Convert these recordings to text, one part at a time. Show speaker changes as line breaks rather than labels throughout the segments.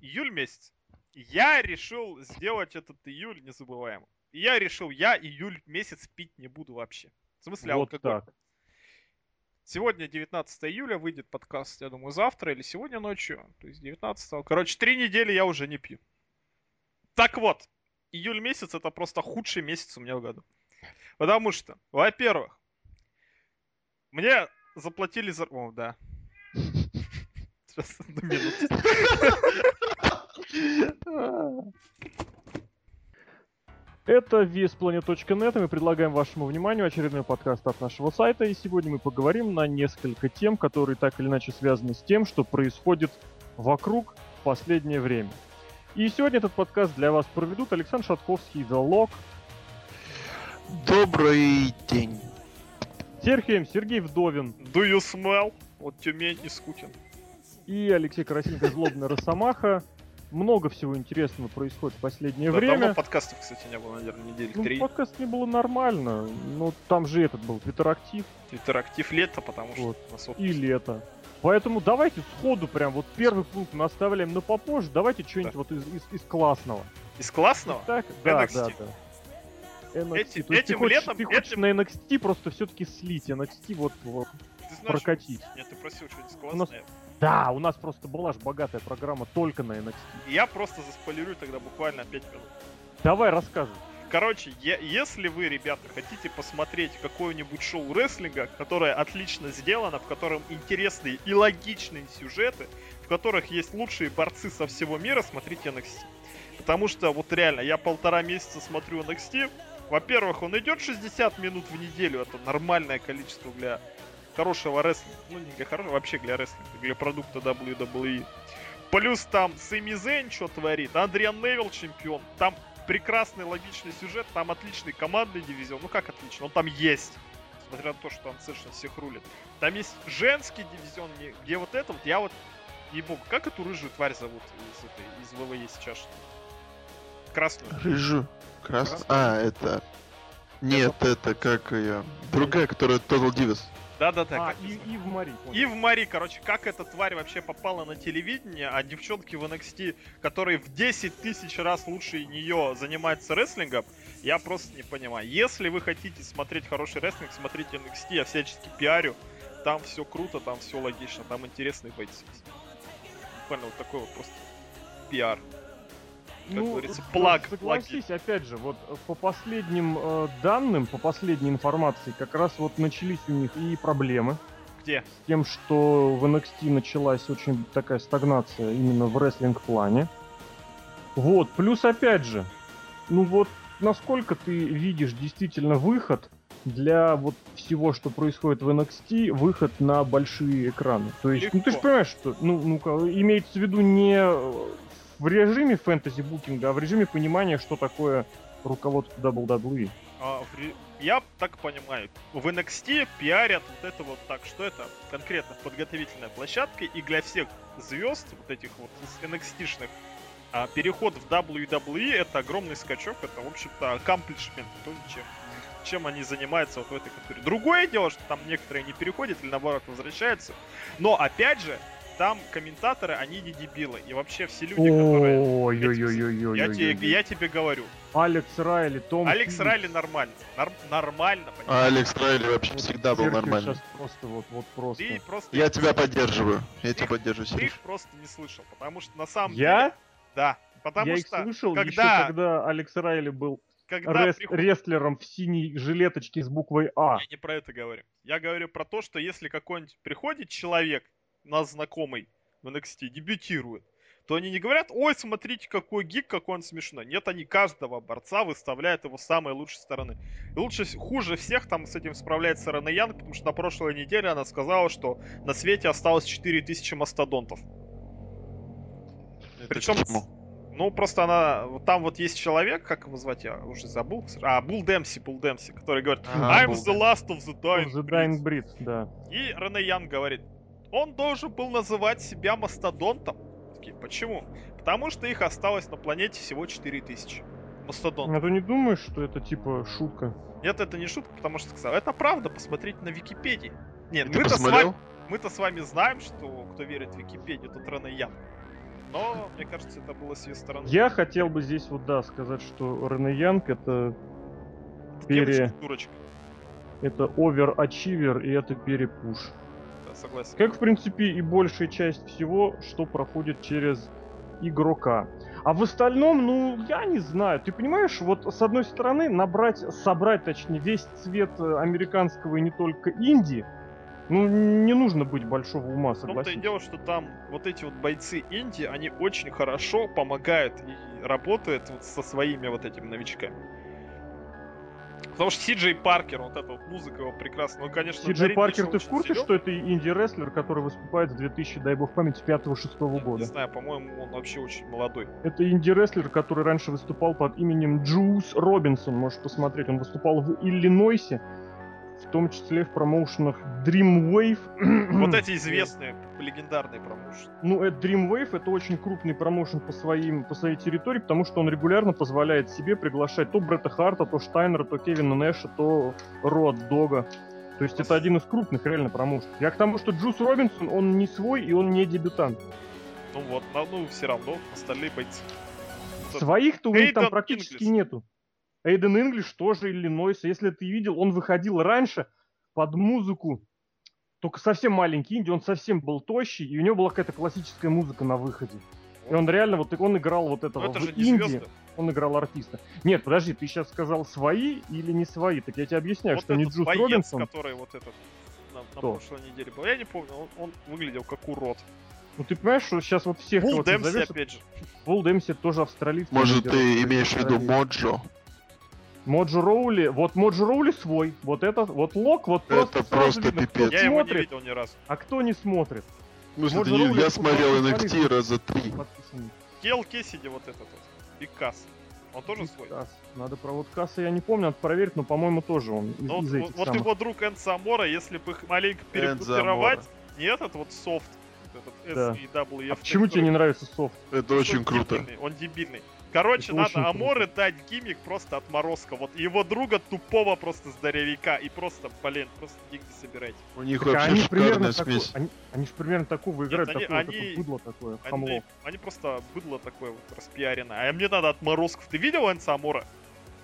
июль месяц. Я решил сделать этот июль незабываемым. И я решил, я июль месяц пить не буду вообще. В смысле,
Вот
алкоголь.
так.
Сегодня 19 июля, выйдет подкаст, я думаю, завтра или сегодня ночью. То есть 19 Короче, три недели я уже не пью. Так вот, июль месяц это просто худший месяц у меня в году. Потому что, во-первых, мне заплатили за... О, да. Сейчас, одну минуту.
Это весplanet.net, и мы предлагаем вашему вниманию очередной подкаст от нашего сайта, и сегодня мы поговорим на несколько тем, которые так или иначе связаны с тем, что происходит вокруг в последнее время. И сегодня этот подкаст для вас проведут Александр Шатковский, The Lock,
Добрый день.
Сергей, Сергей Вдовин
Do you smell? Вот Тюмень и Скутин.
и Алексей Красильников, Злобный Росомаха. Много всего интересного происходит в последнее
Да,
время.
Давно подкастов, кстати, не было, наверное, недели
Ну,
три.
подкаст не было нормально. Ну, там же этот был, Твиттерактив
Интерактив лето, потому что
Вот.
вот
и лето. Поэтому давайте сходу прям вот первый пункт мы оставляем на попозже. Давайте что-нибудь
Да.
вот из, из- из классового.
из классного.
Так? Да,
NXT.
да, да. NXT.
Эти-
То есть ты
этим
хочешь,
летом-
ты хочешь
этим-
на NXT просто все-таки слить, NXT вот, вот
Ты знаешь,
прокатить.
Нет, ты просил что-нибудь
У нас-
классное.
Да, у нас просто была же богатая программа только на NXT.
Я просто заспойлерю тогда буквально 5 минут.
Давай рассказывай.
Короче, е- если вы, ребята, хотите посмотреть какое-нибудь шоу рестлинга, которое отлично сделано, в котором интересные и логичные сюжеты, в которых есть лучшие борцы со всего мира, смотрите NXT. Потому что вот реально, я полтора месяца смотрю NXT. Во-первых, он идет 60 минут в неделю, это нормальное количество для хорошего рестлинга. Ну, не для хорошего, вообще для рестлинга, для продукта WWE. Плюс там Сэмми Зейн что творит, Андриан Невилл чемпион. Там прекрасный логичный сюжет, там отличный командный дивизион. Ну как отлично, он там есть. Несмотря на то, что он совершенно всех рулит. Там есть женский дивизион, где вот это вот, я вот не богу, как эту рыжую тварь зовут из, этой, из ВВЕ сейчас? Красную.
Рыжу. Красный.
Красный.
А, это... Нет, это как ее... Другая, которая Total Divas.
Да-да-да.
а,
как
и, и в Мари. понял.
И в Мари, короче, как эта тварь вообще попала на телевидение, а девчонки в NXT, которые в 10 тысяч раз лучше нее занимаются рестлингом, я просто не понимаю. Если вы хотите смотреть хороший рестлинг, смотрите NXT, я всячески пиарю. Там все круто, там все логично, там интересные бойцы. Буквально вот такой вот просто пиар. Как говорится,
с-
плаг,
Ну, Согласись, опять же, вот э, по последним э, данным, по последней информации, как раз вот начались у них и проблемы
Где?
с тем, что в NXT началась очень такая стагнация именно в рестлинг-плане. Вот, плюс опять же, ну вот насколько ты видишь действительно выход для вот всего, что происходит в NXT, выход на большие экраны. То есть, ну ты же
Легко.
понимаешь, что, ну, ну-ка, имеется в виду не э, в режиме фэнтези-букинга, а в режиме понимания, что такое руководство WWE.
А, Я так понимаю, в NXT пиарят вот это вот так, что это конкретно подготовительная площадка, и для всех звезд, вот этих вот из NXT-шных, а, переход в WWE это огромный скачок, это, в общем-то, accomplishment, то, чем, чем они занимаются вот в этой категории. Другое дело, что там некоторые не переходят или наоборот возвращаются, но опять же, там комментаторы, они не дебилы, и вообще все люди, которые...
Ой-ой-ой-ой-ой.
Я тебе, я тебе говорю,
Алекс Райли, Том
Алекс
Филлипс.
Райли нормально. Нар- нормально, понимаешь?
Алекс Райли вообще
Вот
всегда был
щас просто вот, вот просто.
Ты просто...
Я тебя поддерживаю. Я тебя
Их-
поддерживаю,
Ты их просто не слышал, потому что на самом
Я?
деле... Да. Потому
я их
что,
слышал еще,
когда,
когда Алекс Райли был
когда
рес-
приход-
рестлером в синей жилеточке с буквой А.
Я не про это говорю. Я говорю про то, что если какой-нибудь приходит человек, нас знакомый в NXT, дебютирует, то они не говорят, ой, смотрите, какой гик, какой он смешной. Нет, они каждого борца выставляют его с самой лучшей стороны. И лучше, хуже всех там с этим справляется Рена Янг, потому что на прошлой неделе она сказала, что на свете осталось 4000 мастодонтов. Причем,
Почему?
ну просто она, там вот есть человек, как его звать, я уже забыл. А, Бул Демси, Бул Демси, который говорит,
А,
I'm the last of the dying,
The
breed».
Dying Breed, да.
И Рене Ян говорит, он должен был называть себя мастодонтом. Такие, почему? Потому что их осталось на планете всего 4000. Мастодонтов.
А ты не думаешь, что это типа шутка?
Нет, это не шутка, потому что сказал, это правда, посмотрите на Википедии. Нет, мы-то с, вами, мы-то с вами знаем, что кто верит в Википедию, тот Рене Ян. Но, мне кажется, это было с ее стороны.
Я хотел бы здесь вот, да, сказать, что Рене Янг это пере...
Девочка-дурочка.
это оверачивер и это перепуш.
Согласен.
Как, в принципе, и большая часть всего, что проходит через игрока. А в остальном, ну, я не знаю. Ты понимаешь, вот с одной стороны, набрать, собрать, точнее, весь цвет э, американского и не только Индии, ну, не нужно быть большого ума,
том-то и
согласись.
дело, что там вот эти вот бойцы инди, они очень хорошо помогают и работают вот со своими вот этими новичками. Потому что Сиджей Паркер, вот эта вот музыка его прекрасная, ну, конечно,
Си Джей Паркер, ты в курсе,
силен.
что это инди-рестлер, который выступает с 2000, дай бог памяти, 5-6
Не
года?
знаю, по-моему, он вообще очень молодой.
Это инди-рестлер, который раньше выступал под именем Джус Робинсон, можешь посмотреть. Он выступал в Иллинойсе, в том числе в промоушенах Dreamwave.
Вот эти известные, легендарные промоушены.
Ну, это Dreamwave это очень крупный промоушен по, своим, по своей территории, потому что он регулярно позволяет себе приглашать то Бретта Харта, то Штайнера, то Кевина Нэша, то Род Дога. То есть это один из крупных реально промоушенов. Я к тому, что Джус Робинсон, он не свой и он не дебютант.
Ну вот, на- ну все равно, остальные бойцы.
Своих-то у них там практически нету. Эйден Инглиш тоже Иллинойс. Если ты видел, он выходил раньше под музыку, только совсем маленький инди, он совсем был тощий, и у него была какая-то классическая музыка на выходе. И он реально, вот он играл вот этого
Ну это
в
же не
инди,
звезды.
он играл артиста. Нет, подожди, ты сейчас сказал свои или не свои? Так я тебе объясняю,
Вот
что не Джус
боец,
Робинсон.
который вот этот на, на прошлой неделе был. Я не помню, он, он выглядел как урод.
Ну ты понимаешь, что сейчас вот всех, кого ты
Дэмси,
назовешь,
опять же.
Бул Дэмси тоже австралийский.
Может,
лидер,
ты имеешь в виду. Моджо?
Моджо Роули, вот Моджо Роули свой, вот это, вот Лок, вот просто
Это просто
видно,
пипец.
Я его не
смотрит,
видел ни разу.
а кто не смотрит.
Смысле,
Моджо Роули
я смотрел NXT раза три.
Кел Кессиди вот этот вот. И Касс. Он тоже свой?
Касс. Надо про вот Касса я не помню, надо проверить, но по-моему тоже он из,
Ну, вот,
из
вот- вот
самых.
его друг Энн Самора, если бы их маленько перегруппировать, не этот вот софт, этот
Да.
SEWF,
А почему тебе не нравится софт?
Это
Он
очень круто.
дебильный, Он дебильный. Короче,
Это
надо
очень круто.
Дать гиммик просто отморозка. Вот его друга тупого просто здоровяка. И просто, блин, просто деньги собирайте.
У них
Так, а
вообще
они примерно
смесь.
они, они же примерно такого играют,
они-
такое,
они-
такое быдло такое,
Они,
хамло.
они просто быдло такое вот распиаренное. А мне надо отморозков. Ты видел Энса Амора?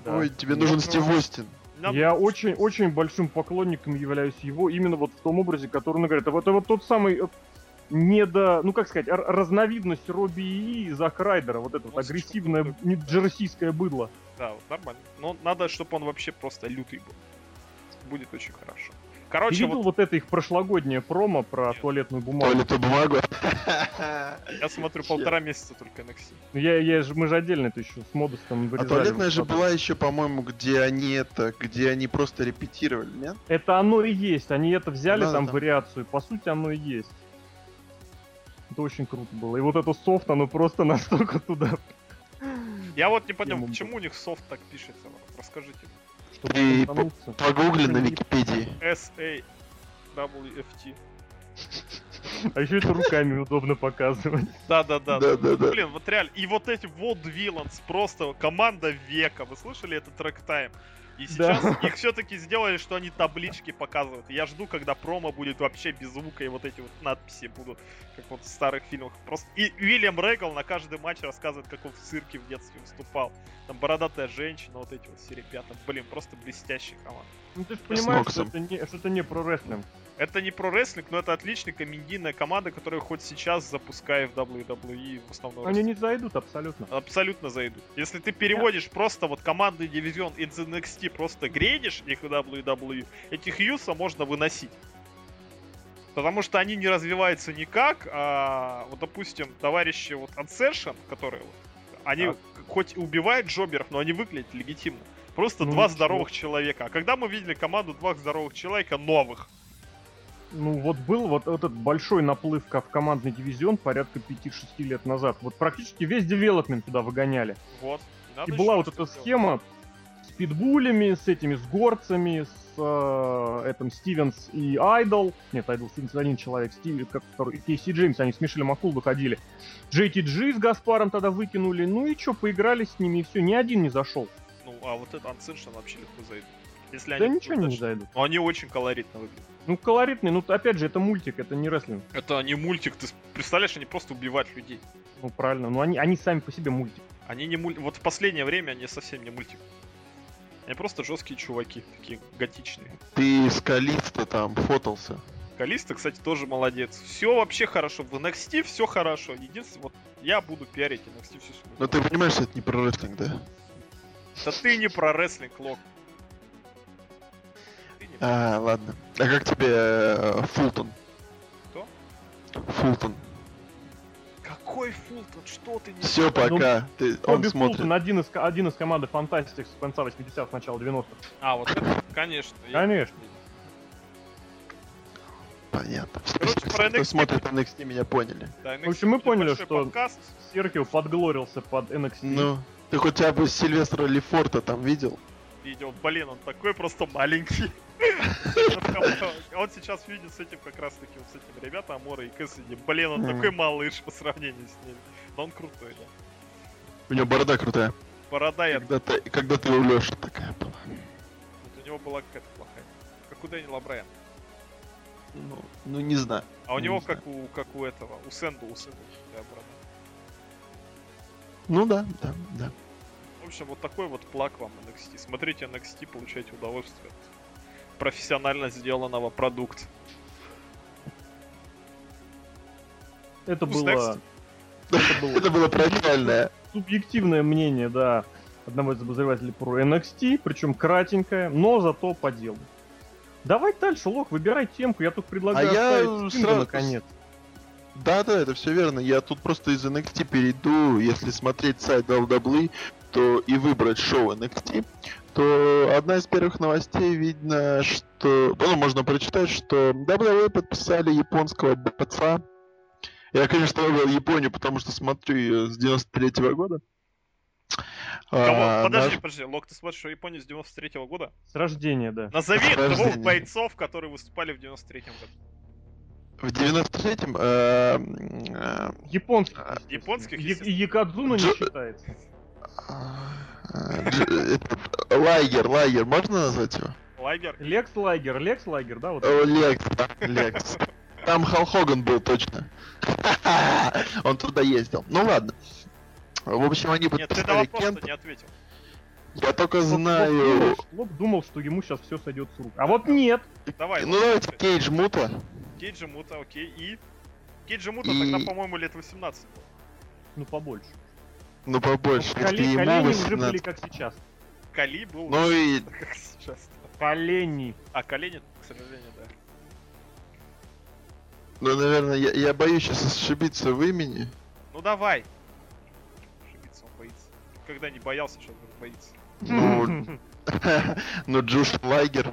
Да.
Ой, тебе
Я
нужен Стив Остин.
Я очень, очень большим поклонником являюсь его именно вот в том образе, который он играет. Это вот, это вот тот самый недо, ну как сказать, разновидность Робби И Зак Райдера, вот это вот
Вот
агрессивное джерсийское быдло.
Да, вот нормально. Но надо, чтобы он вообще просто лютый был. Будет очень хорошо. Короче,
Ты видел
вот
вот это их прошлогоднее промо про
Нет.
туалетную бумагу?
Туалетную бумагу.
я смотрю полтора месяца только NXT.
Ну, Я, я же, мы же отдельно это еще с модустом
А
вырезали.
туалетная же была еще, по-моему, где они это, где они просто репетировали, нет?
Это оно и есть. Они это взяли,
Да,
там
да.
вариацию. По сути, оно и есть. Это очень круто было. И вот это софт, оно просто настолько туда,
Я вот не понял,
Тему
почему у них софт так пишется. Расскажите.
крутануться.
Погугли на Википедии.
S-A-W-F-T.
А еще это руками удобно показывать.
Да-да-да.
Да-да-да.
Блин, вот реально. И вот эти вот Виланс, просто команда века. Вы слышали этот трек тайм? И
Да.
сейчас их все-таки сделали, что они таблички показывают. Я жду, когда промо будет вообще без звука, и вот эти вот надписи будут, как вот в старых фильмах. Просто... И Уильям Регал на каждый матч рассказывает, как он в цирке в детстве выступал. Там бородатая женщина, вот эти вот все ребята. Блин, просто блестящая команда.
Ну ты же понимаешь, что это, не, что это не про рестлинг.
Это не про рестлинг, но это отличная комедийная команда, которая хоть сейчас запускает в WWE в основном.
Они не зайдут абсолютно.
абсолютно зайдут. Если ты переводишь просто вот командный дивизион из NXT, просто грейдишь их в WWE, этих Юса можно выносить. Потому что они не развиваются никак, а вот, допустим, товарищи вот Uncertion, которые вот, они
Так.
хоть и убивают джоберов, но они выглядят легитимно. Просто
Ну,
два
ничего.
здоровых человека. А когда мы видели команду двух здоровых человека новых?
Ну вот был вот этот большой наплыв в командный дивизион порядка 5-6 лет назад. Вот практически весь девелопмент туда выгоняли.
Вот. Надо
И была вот эта
сделать.
схема питбулями, с этими, с горцами, с э, этим Стивенс и Айдол. Нет, Айдол Стивенс один человек, Стив, как второй, Кейси Джеймс, они с Мишелем Макул выходили. JTG с Гаспаром тогда выкинули, ну и что, поиграли с ними, и все, ни один не зашел.
Ну, а вот этот Uncension вообще легко зайдет. Если
Да
они
ничего не зайдут.
Но они очень колоритно выглядят.
Ну, колоритный, ну, опять же, это мультик, это не рестлинг.
Это не мультик, ты представляешь, они просто убивают людей.
Ну, правильно. Ну, они, они сами по себе мультик.
Они не мульт... Вот в последнее время они совсем не мультик. Они просто жесткие чуваки, такие готичные.
Ты с Калиста там фотался.
Калиста, кстати, тоже молодец. Все вообще хорошо. В NXT все хорошо. Единственное, вот я буду пиарить NXT всю свою.
Но ты понимаешь, что это не про рестлинг, да?
Да ты не про рестлинг, Лок.
А, ладно. А как тебе э, Фултон?
Кто?
Фултон.
Какой Фултон? Что ты не...
Все, пока. Ты, он
Робби
смотрит.
Фултон, один из, один из команды Fantastic с конца 80-х, начала 90-х.
А, вот это, конечно. я-
Конечно.
Понятно. Все,
Короче,
все,
про
кто
NXT.
смотрит NXT, меня поняли.
Да, NXT
В общем, мы поняли, что-
подкаст.
Серхио подглорился под NXT.
Ну, ты хотя бы Сильвестра Лефорта там видел?
Видео. Блин, он такой просто маленький. Он сейчас видит с этим как раз таки с этим ребята Амора и Кэссиди. Блин, он такой малыш по сравнению с ними. Но он крутой, да.
У него борода крутая.
Борода я...
Когда ты, когда ты у Лёши такая была.
Вот у него была какая-то плохая. Как у Дэниела Брайана.
Ну, ну не знаю.
А у
Не
него как у, как у этого, у Сэнду, у Сэнду. такая борода.
Ну да, да, да.
В общем, вот такой вот плак вам NXT. Смотрите NXT, получайте удовольствие от профессионально сделанного продукта.
Это
Who's
было,
next?
это было
Это было правильное.
субъективное мнение, да, одного из обозревателей про NXT, причем кратенькое, но зато по делу. Давай дальше, Лок, выбирай темку, я тут предлагаю
А я сразу-
наконец.
Да, да, это все верно. Я тут просто из NXT перейду. Если смотреть сайт WWE, то и выбрать шоу NXT, то одна из первых новостей видно, что... Ну, можно прочитать, что WWE подписали японского бойца. Я, конечно, выбрал Японию, потому что смотрю ее с 93 года. А,
подожди,
наш-
подожди, Лок, ты смотришь, что Япония с 93 года?
С рождения, да.
Назови
С
двух
рождения.
бойцов, которые выступали в 93-м году.
В 93-м... э, э,
Японских.
Японских.
Йокодзуна не считается.
Э, Лайгер, Лайгер, можно назвать его?
Люгер.
Лекс Люгер, Лекс Люгер, да, вот.
Лекс, да, Лекс. Там Халк Хоган был точно. Он туда ездил. Ну ладно. В общем, они
Нет, ты на вопрос не ответил.
Я только знаю...
Рок думал, что ему сейчас все сойдет с рук. А вот нет.
Давай.
Ну давайте Кейдж Мута.
Кейджи Мута, окей, и... Кейджи Мута тогда, по-моему, лет 18 было.
Ну, побольше.
Ну побольше. Ему
колени уже были
18.
как сейчас.
Кали был,
Ну и...
как сейчас.
Колени.
А колени, к сожалению, да.
Ну, наверное, я, я боюсь сейчас ошибиться в имени.
Ну давай. Ошибиться он боится. Когда не боялся, сейчас будет боится.
Ну, ну Джуш Лайгер.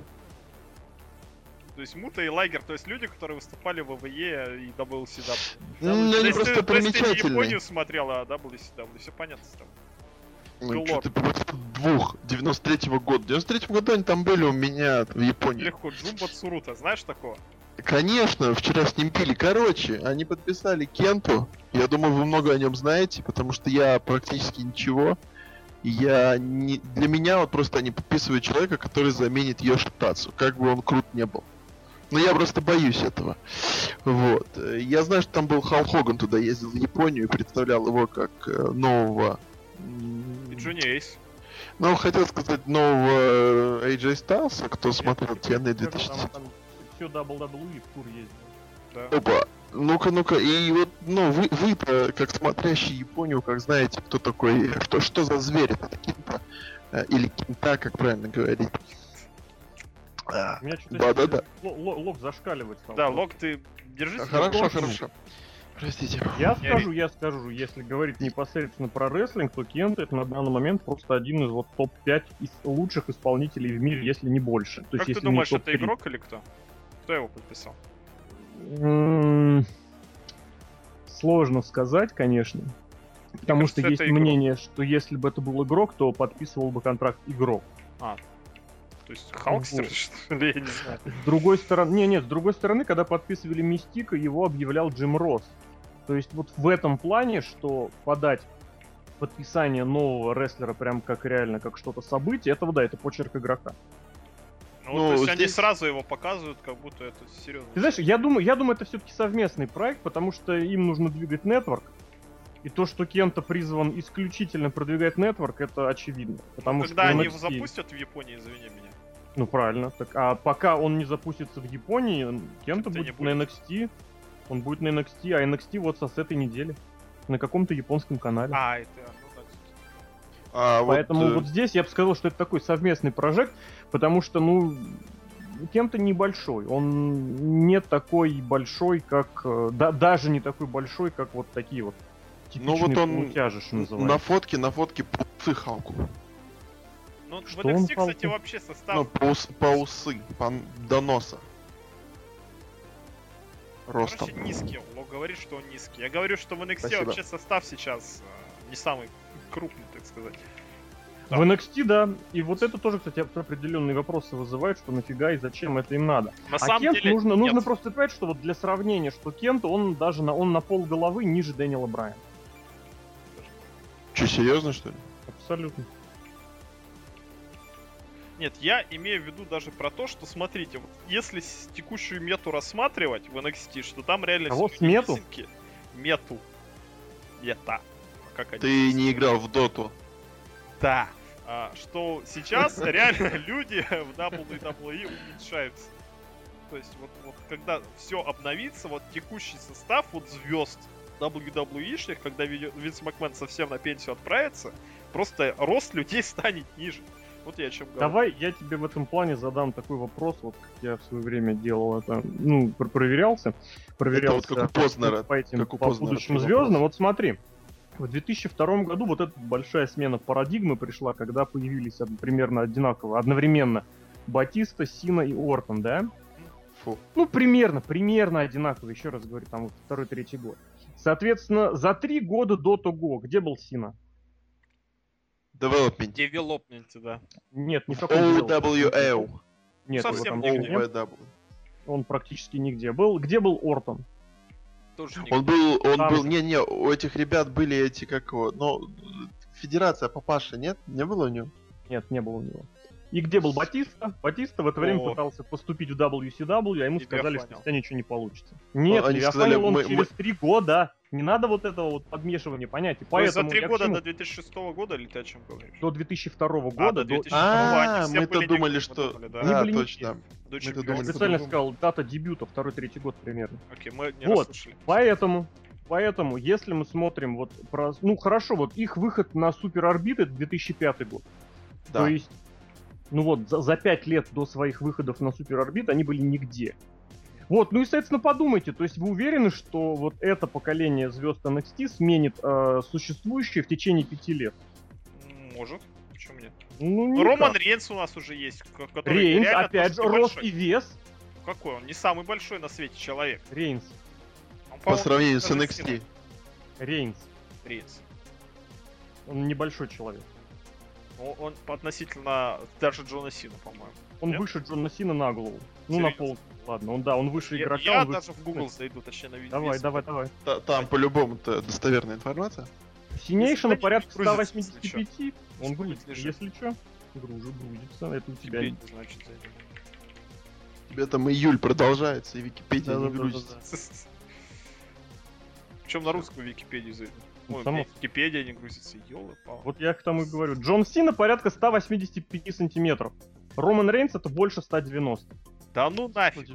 То есть Мута и Лагер, то есть люди, которые выступали в ВВЕ и WCW.
Ну,
То
они
есть
просто
ты- то есть ты не
примечательные.
Японию смотрел, а WCW, все понятно с тобой.
Ну,
Лор.
что ты просто двух, 93-го года. В 93-м году они там были у меня в Японии.
Легко, Джумба Цурута, знаешь такого?
Конечно, вчера с ним пили. Короче, они подписали Кенту. Я думаю, вы много о нем знаете, потому что я практически ничего. Я не... Для меня вот просто они подписывают человека, который заменит Йоши Тацу, как бы он крут не был. Но я просто боюсь этого. Вот. Э, Я знаю, что там был Хал Хоган туда ездил в Японию и представлял его как э, нового...
И Джонни Эйс.
Ну, хотел сказать нового э, AJ Styles, кто смотрел TNA 2000.
Там, там все WWE в тур ездил.
Да.
Опа, ну-ка, ну-ка, и вот, ну, вы, вы-то, как смотрящий Японию, как знаете, кто такой, что, что за зверь это Кента, э, или Кента, как правильно говорить. А,
У меня что-то
Да-да-да.
ло- ло- лог зашкаливать стал.
Да, Лок, ты держись.
Хорошо,
Японцу.
хорошо. Простите.
Я скажу, я скажу, если говорить непосредственно про рестлинг, то Кент это на данный момент просто один из вот топ-5 из лучших исполнителей в мире, если не больше. То
Как
есть,
ты думаешь, это
топ-3.
игрок или кто? Кто его подписал?
М, Сложно сказать, конечно. Потому
кажется,
что есть мнение, что если бы это был игрок, то подписывал бы контракт игрок.
То есть Халкстер,
Вот.
что ли, я не знаю.
С другой стороны, не, нет, с другой стороны, когда подписывали Мистика, его объявлял Джим Росс. То есть вот в этом плане, что подать подписание нового рестлера прям как реально как что-то событие, этого да, это почерк игрока.
Ну,
Ну,
то есть они
здесь-
сразу его показывают, как будто это серьезно.
Ты знаешь, я думаю, я думаю, это все-таки совместный проект, потому что им нужно двигать нетворк. И то, что Кента призван исключительно продвигать нетворк, это очевидно. Потому
Когда
что
они
NXT
его запустят в Японии, извини меня.
Ну правильно. Так, а пока он не запустится в Японии,
Это не
будет, на NXT. Он будет на NXT, а NXT вот со с этой недели. На каком-то японском канале.
А, это, ну.
А
Поэтому
вот, э,
вот здесь я бы сказал, что это такой совместный прожект, потому что, ну, Кента небольшой. Он не такой большой, как... э, да, даже не такой большой, как вот такие вот
Ну, вот он
что
на фотке, на фотке паусы Халку.
Ну, в
Что
NXT,
он,
кстати, вообще состав...
Ну, паус, паусы, по, до носа. Ростом.
Короче, низкий. Ло говорит, что он низкий. Я говорю, что в NXT
Спасибо.
вообще состав сейчас э, не самый крупный, так сказать.
В NXT, да. И вот это тоже, кстати, определенные вопросы вызывает, что нафига и зачем это им надо.
На
А
самом
Кент
деле,
нужно,
нет.
нужно просто понимать, что вот для сравнения, что Кент, он даже на, он на пол головы ниже Дэниела Брайана.
Че, серьезно, что ли?
Абсолютно.
Нет, я имею в виду даже про то, что, смотрите, вот если текущую мету рассматривать в NXT, что там реально
Кого,
всё
смету?
низенькие. Мету. Мета. Как они
Ты
здесь
не играл в доту.
Да. А, что сейчас реально люди в WWE уменьшаются. То есть вот, вот когда все обновится, вот текущий состав вот звезд WWE-шных, когда Ви- Винс Макмен совсем на пенсию отправится, просто рост людей станет ниже. Вот я о чем говорю.
Давай я тебе в этом плане задам такой вопрос, вот как я в свое время делал это, ну, пр- проверялся, проверялся
вот как у Познера,
по этим,
как у
по
Познера
будущим звездам. Вот смотри, в 2002 году вот эта большая смена парадигмы пришла, когда появились примерно одинаково, одновременно Батиста, Сина и Ортон, да?
Фу.
Ну, примерно, примерно одинаково, еще раз говорю, там вот второй, третий год. Соответственно, за три года до того, где был Сина?
Development.
Девелопменте, да.
Нет, каком деле.
OWL.
Нет, его
Совсем
там
нигде.
не.
OWL.
Он практически нигде был. Где был Ортон?
Тоже не
Он был, он
Там
был,
же.
не-не, у этих ребят были эти, как его, ну, Федерация Папаша, нет? Не было у него?
Нет, не было у него. И где был Батиста? Батиста в это время
О.
пытался поступить в WCW, а ему
И
сказали, что у тебя ничего не получится. Нет,
они сказали,
он
мы-
через три года. Не надо вот этого вот подмешивания понятий.
То есть
Поэтому
за три года
чему?
до 2006 года или ты о чем говоришь?
до 2002 года,
А,
до-
до 2000.
А, мы-то думали, что...
да.
Точно.
Я специально сказал дата дебюта, второй-третий год примерно.
Окей, мы не
Вот.
расслышали.
Поэтому, поэтому, если мы смотрим вот про... Ну, хорошо, вот их выход на Супер Орбит это 2005 год.
Да.
То есть, ну вот, за, за 5 лет до своих выходов на Супер Орбит они были нигде. Вот, ну и, соответственно, подумайте, то есть вы уверены, что вот это поколение звезд NXT сменит э, существующее в течение пяти лет?
Может. Почему нет?
Ну, никак.
Роман Рейнс у нас уже есть, который
Рейнс,
реально
опять же, рост
небольшой.
и вес.
Какой он? Не самый большой на свете человек.
Рейнс,
Он,
По
по-моему,
сравнению с NXT.
Сина.
Рейнс.
Рейнс.
Он небольшой человек.
Он, он по- относительно даже Джона Сина, по-моему.
Он
Нет?
выше Джона Сина на голову. Ну, на пол. Ладно, он да, он выше
Я,
игрока.
я
он выше
даже в Google зайду, точнее на видео.
Давай, давай, давай.
Та- Там по-любому-то достоверная информация.
Синейшина
Если
порядка
грузится,
185. Он
лежать?
если что. Гружу, грузится. Это у тебя.
Теперь, значит,
тебя там июль продолжается, и Википедия не
Да-да-да-да-да.
грузится.
Причем на русскую Википедию зайду.
Ну,
Ой,
само-
Википедия не грузится, ёлы пал.
Вот я к тому и говорю. Джон Сина порядка 185 сантиметров. Роман Рейнс это больше 190.
Да ну нафиг.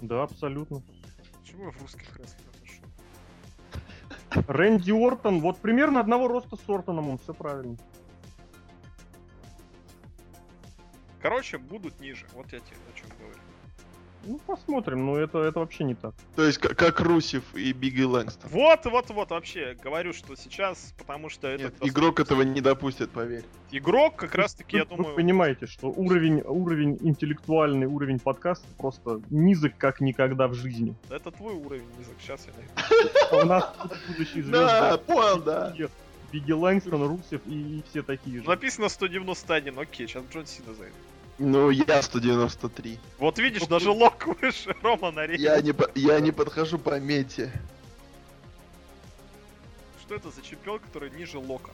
Да, абсолютно.
Почему я в русских рестлерах нашел?
Рэнди Ортон, вот примерно одного роста с Ортоном, он все правильно.
Короче, будут ниже. Вот я тебе.
Ну, посмотрим, но это, это вообще не так.
То есть, как, как Русев и Бигги Лэнгстон.
Вот, вот, вот, вообще, говорю, что сейчас, потому что
Нет,
этот
игрок этого не допустит, поверь.
игрок как раз таки, я
Вы-
думаю,
Вы понимаете, что уровень, уровень интеллектуальный, уровень подкаста просто низок как никогда в жизни.
это твой уровень низок. Сейчас я найду.
А у нас будут будущие звезды.
Да, понял, да.
Бигги Лэнгстон, Русев и, все такие же.
Написано 191, окей, сейчас Джон Сина зайду.
Ну, я 193.
Вот видишь, даже лок выше Романа Рейнса.
Я не, по- я не подхожу по мете.
Что это за чемпион, который ниже лока?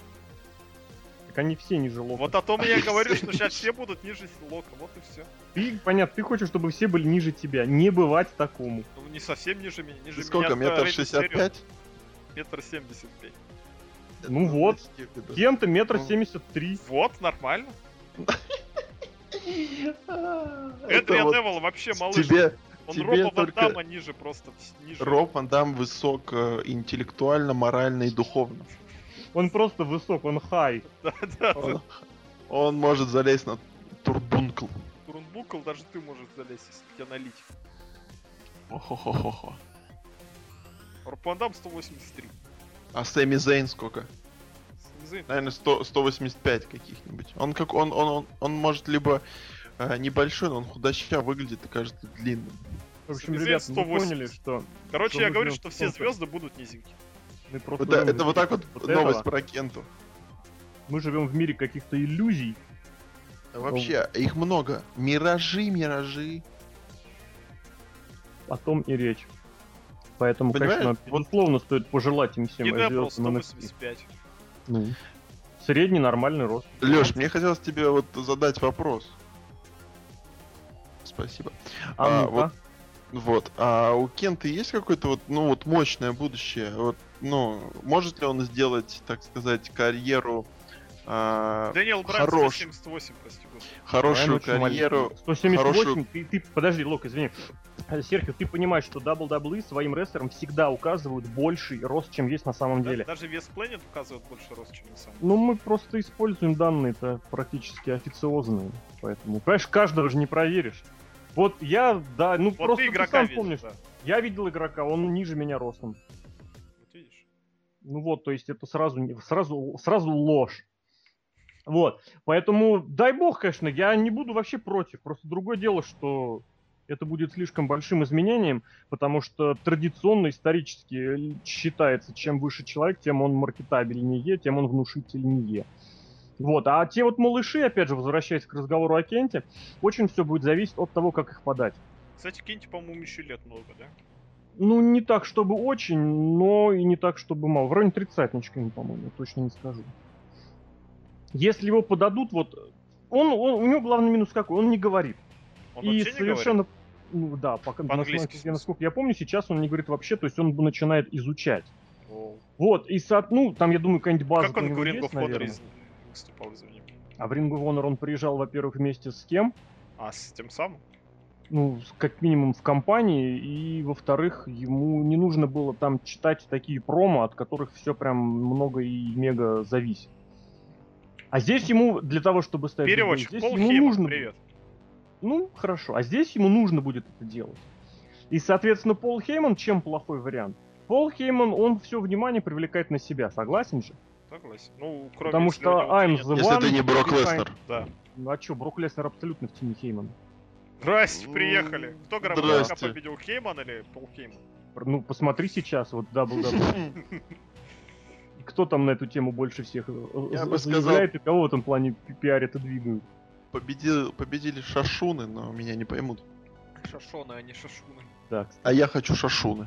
так они все ниже Лока.
Вот о том я и говорю, что сейчас все будут ниже Лока, вот и все.
Ты, понятно, ты хочешь, чтобы все были ниже тебя. Не бывать такому.
Ну, не совсем ниже меня. Ниже
Ты сколько,
меня
метр шестьдесят пять?
Метр семьдесят пять.
Ну вот. Кем-то метр
Ну.
семьдесят три.
Вот, нормально.
Это
Эдриан
вот
Невилл вообще малыш.
тебе
Он
тебе
Роба Ван
только-
Дамма ниже просто. Ниже.
Роб Ван Дам высок э, интеллектуально, морально и духовно.
Он просто высок, он хай.
Да, да, да.
Он, он может залезть на турбункл.
Турнбукл даже ты можешь залезть, если тебя налить.
Хо-хо-хо-хо.
Роб Ван Дам 183.
А Сэмми Зейн сколько?
Зейн.
Наверное, 100, 185 каких-нибудь. Он как он, он, он, он может либо э, небольшой, но он худощав выглядит и кажется длинным.
В общем, вы
180.
поняли, что
Короче,
Что
я говорю, что все звезды будут низенькие.
Вот, это
в
вот так вот,
этого.
новость про Кенту.
Мы живем в мире каких-то иллюзий.
Вообще, их много. Миражи, миражи.
О том и речь. Поэтому,
Понимаешь,
конечно,
вот-
безусловно, стоит пожелать им всем звездам NXT.
185.
Ну, средний нормальный рост.
Леш, мне хотелось тебе вот задать вопрос. Спасибо.
А,
А, вот Вот. А у Кента есть какое-то вот, ну вот мощное будущее? Вот, ну, может ли он сделать, так сказать, карьеру, а,
Дэниел Брайан
хорош.
178, прости господи.
хорошую карьеру?
маленький. 178,
хорошую-
ты, ты, подожди, Лок, извини. Серхио, ты понимаешь, что WWE своим рестлерам всегда указывают больший рост, чем есть на самом деле.
Даже вес Planet указывает больше рост, чем на самом деле.
Ну, мы просто используем данные-то практически официозные. Поэтому, понимаешь, каждого же не проверишь. Вот я, да, ну
Вот
просто
ты
ты сам
видишь,
помнишь.
да.
Я видел игрока, он ниже меня ростом.
Вот видишь.
Ну вот, то есть это сразу, сразу, сразу ложь. Вот, поэтому, дай бог, конечно, я не буду вообще против. Просто другое дело, что это будет слишком большим изменением, потому что традиционно, исторически считается, чем выше человек, тем он маркетабельнее, тем он внушительнее. Вот, а те вот малыши, опять же, возвращаясь к разговору о Кенте, очень все будет зависеть от того, как их подать.
Кстати, Кенти, по-моему, еще лет много, да?
Ну, не так, чтобы очень, но и не так, чтобы мало. В районе тридцатничка, по-моему, точно не скажу. Если его подадут, вот... Он, он- у него главный минус какой? Он не говорит.
Он
и совершенно... Ну, да, пока, насколько, я помню, сейчас он не говорит вообще, то есть он начинает изучать.
О.
Вот, и со... ну, там, я думаю, какая-нибудь база
Как он в Ring of Honor из- выступал, извини?
А в Ring of Honor он приезжал, во-первых, вместе с кем?
А, с тем самым?
ну, как минимум в компании, и, во-вторых, ему не нужно было там читать такие промо, от которых все прям много и мега зависит. А здесь ему, для того, чтобы стать...
Переводчик,
здесь
Пол
ему
Хейман,
нужно...
привет.
Ну, хорошо. А здесь ему нужно будет это делать. И, соответственно, Пол Хейман чем плохой вариант? Пол Хейман, он все внимание привлекает на себя, согласен же?
Согласен. Ну, кроме
Потому что I'm the
Если
one,
это не Брок Леснер.
Да.
Ну а чё, Брок Леснер абсолютно в тени Хеймана.
Здрасте, приехали. Кто громко победил, Хейман или Пол Хейман?
Ну, посмотри сейчас, вот WWE. Кто там на эту тему больше всех э,
Я бы сказал-
и кого в этом плане пи- пиарят и двигают?
Победил, победили шашуны, но меня не поймут.
Шашоны, а не шашуны.
Да.
А я хочу шашуны.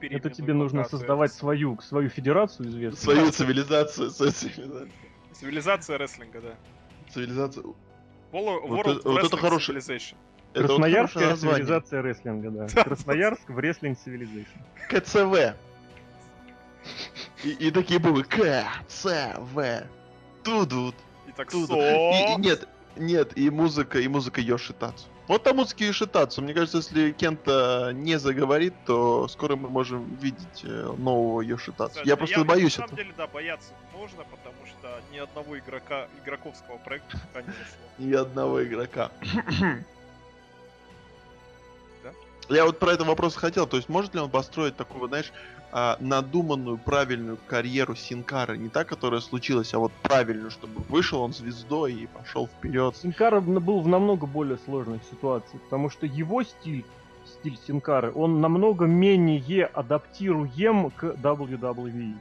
Ты
Это тебе нужно
локацию.
создавать свою, свою федерацию известную.
Свою цивилизацию, свою цивилизацию.
Цивилизация рестлинга, да.
Цивилизацию.
World,
Вот это- вот это
Wrestling
хороший-
Civilization.
Это вот
Красноярская
хорошее название.
цивилизация рестлинга, да.
Да.
Красноярск в рестлинг цивилизейшн.
КЦВ. И, и такие буквы К, Ц, В. Тудут.
И так
Туду.
со...
И, и нет, нет, и музыка, и музыка Йошитацу. Вот там музыка Йошитацу. Мне кажется, если Кента не заговорит, то скоро мы можем видеть э, нового Йошитацу.
Кстати,
Я просто боюсь
На
этого.
самом деле, да, бояться нужно, потому что ни одного игрока, игроковского проекта пока не зашло.
Ни одного игрока. Я вот про этот вопрос хотел. То есть, может ли он построить такую, знаешь, а, надуманную, правильную карьеру Синкара? Не та, которая случилась, а вот правильную, чтобы вышел он звездой и пошел вперед.
Синкара был в намного более сложной ситуации, потому что его стиль, стиль Синкары, он намного менее адаптируем к WWE.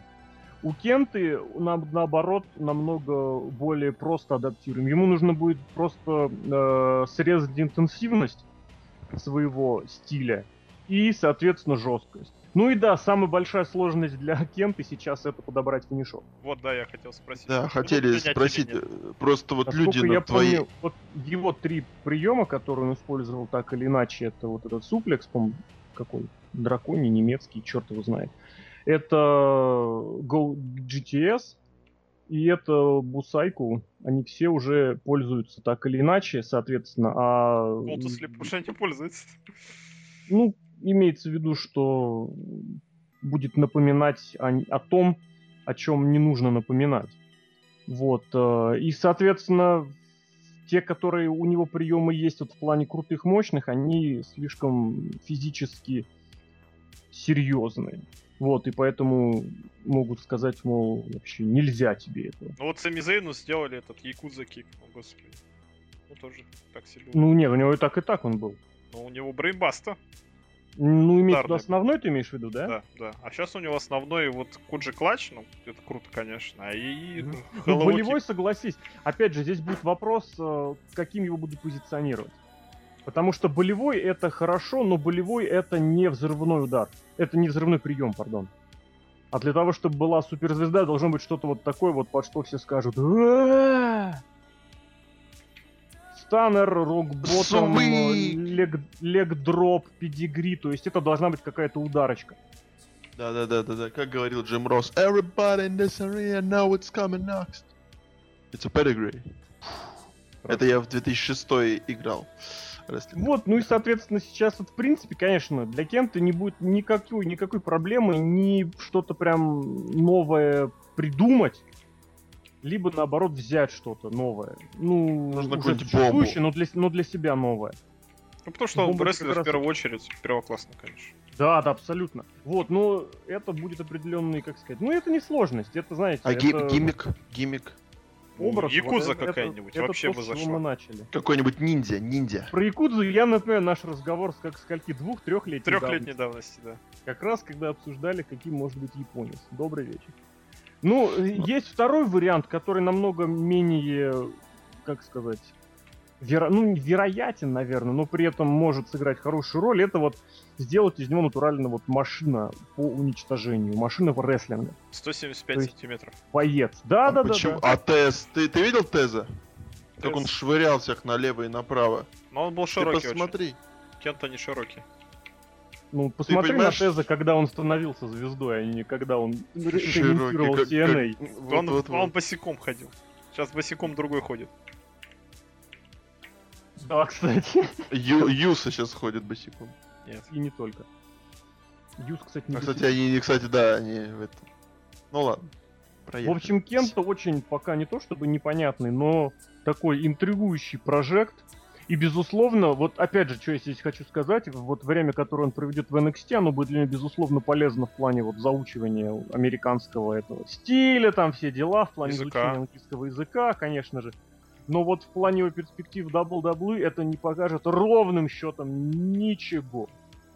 У Кенты, на- наоборот, намного более просто адаптируем. Ему нужно будет просто э, срезать интенсивность своего стиля и, соответственно, жесткость. Ну и да, самая большая сложность для Кенты сейчас это подобрать финишер.
Вот, да, я хотел спросить.
Да, хотели спросить, просто вот
Насколько
люди
я
на твои...
помню, вот его три приема, которые он использовал так или иначе, это вот этот суплекс, по какой, драконий, немецкий, черт его знает. Это Go GTS и это Бусайку. Они все уже пользуются так или иначе, соответственно. А,
Lotus Leap уже не пользуется.
ну, имеется в виду, что будет напоминать о, о том, о чем не нужно напоминать. Вот. э, И, соответственно, те, которые у него приемы есть вот в плане крутых, мощных, они слишком физически серьезные. Вот, и поэтому могут сказать, мол, вообще нельзя тебе этого.
Ну вот Сами Зейну сделали этот Якудза кик. О, господи. Ну тоже так себе.
Ну, нет, у него и так, и так он был.
Но у него брейнбаста.
Ну, имеется в виду основной, ты имеешь в виду, да?
Да, да. А сейчас у него основной вот Куджи Клач, ну, это круто, конечно. А и. Hello
Ну, болевой, согласись. Опять же, здесь будет вопрос, э, каким его буду позиционировать. Потому что болевой это хорошо, но болевой это не взрывной удар. Это не взрывной прием, пардон. А для того, чтобы была суперзвезда, должно быть что-то вот такое, вот под что все скажут. Станнер, рок-ботом, лег, лег-дроп, педигри. То есть это должна быть какая-то ударочка.
Да-да-да-да-да, как говорил Джим Росс. Everybody in this arena know what's coming next. It's a pedigree. Это я в 2006 играл. Рестлинг.
Вот, ну и, соответственно, сейчас вот, в принципе, конечно, для Кента не будет никакой, никакой проблемы ни что-то прям новое придумать, либо, наоборот, взять что-то новое. Ну,
Нужно
уже существующее, но для, но для себя новое.
Ну, потому что он
Бомба
рестлер
раз-
в первую очередь первоклассный, конечно.
Да, да, абсолютно. Вот, но это будет определенный, как сказать, ну это не сложность, это, знаете,
А
это
гиммик, гиммик.
Образ.
Якудза
вот это-
какая-нибудь
это
вообще
то,
бы
с чего
зашла.
мы начали.
Какой-нибудь ниндзя, ниндзя.
Про Якудзу я напоминаю наш разговор с как скольки двух, трехлетней
Трехлетней давности, да.
Как раз, когда обсуждали, каким может быть японец. Добрый вечер. Ну, э, есть второй вариант, который намного менее, как сказать, веро- ну, не вероятен, наверное, но при этом может сыграть хорошую роль. Это вот сделать из него натурально вот машина по уничтожению, машина в рестлинге.
175
То есть-
сантиметров.
Боец. Да,
А
да, да,
почему?
да.
А Тез, ты, ты видел Теза? Как
Тез.
он швырял всех налево и направо.
Но он был
Ты
широкий очень.
посмотри.
Кента не широкий.
Ну, посмотри
понимаешь-
на Теза, когда он становился звездой, а не когда он ре-
Широкий,
комментировал
как-
TNA.
как- вот,
он,
вот,
он
вот.
босиком ходил. Сейчас босиком другой ходит.
Да, кстати.
Ю- Юса сейчас ходит босиком.
Нет.
И не только. Юз, кстати, не
А, кстати, они, кстати, да, они в этом. Ну ладно.
В
Проехали.
общем, Кента очень пока не то чтобы непонятный, но такой интригующий прожект. И, безусловно, вот опять же, что я здесь хочу сказать, вот время, которое он проведет в NXT, оно будет для него, безусловно, полезно в плане вот заучивания американского этого стиля, там все дела, в плане
Языка.
изучения английского языка, конечно же. Но вот в плане его перспектив WWE это не покажет ровным счетом ничего.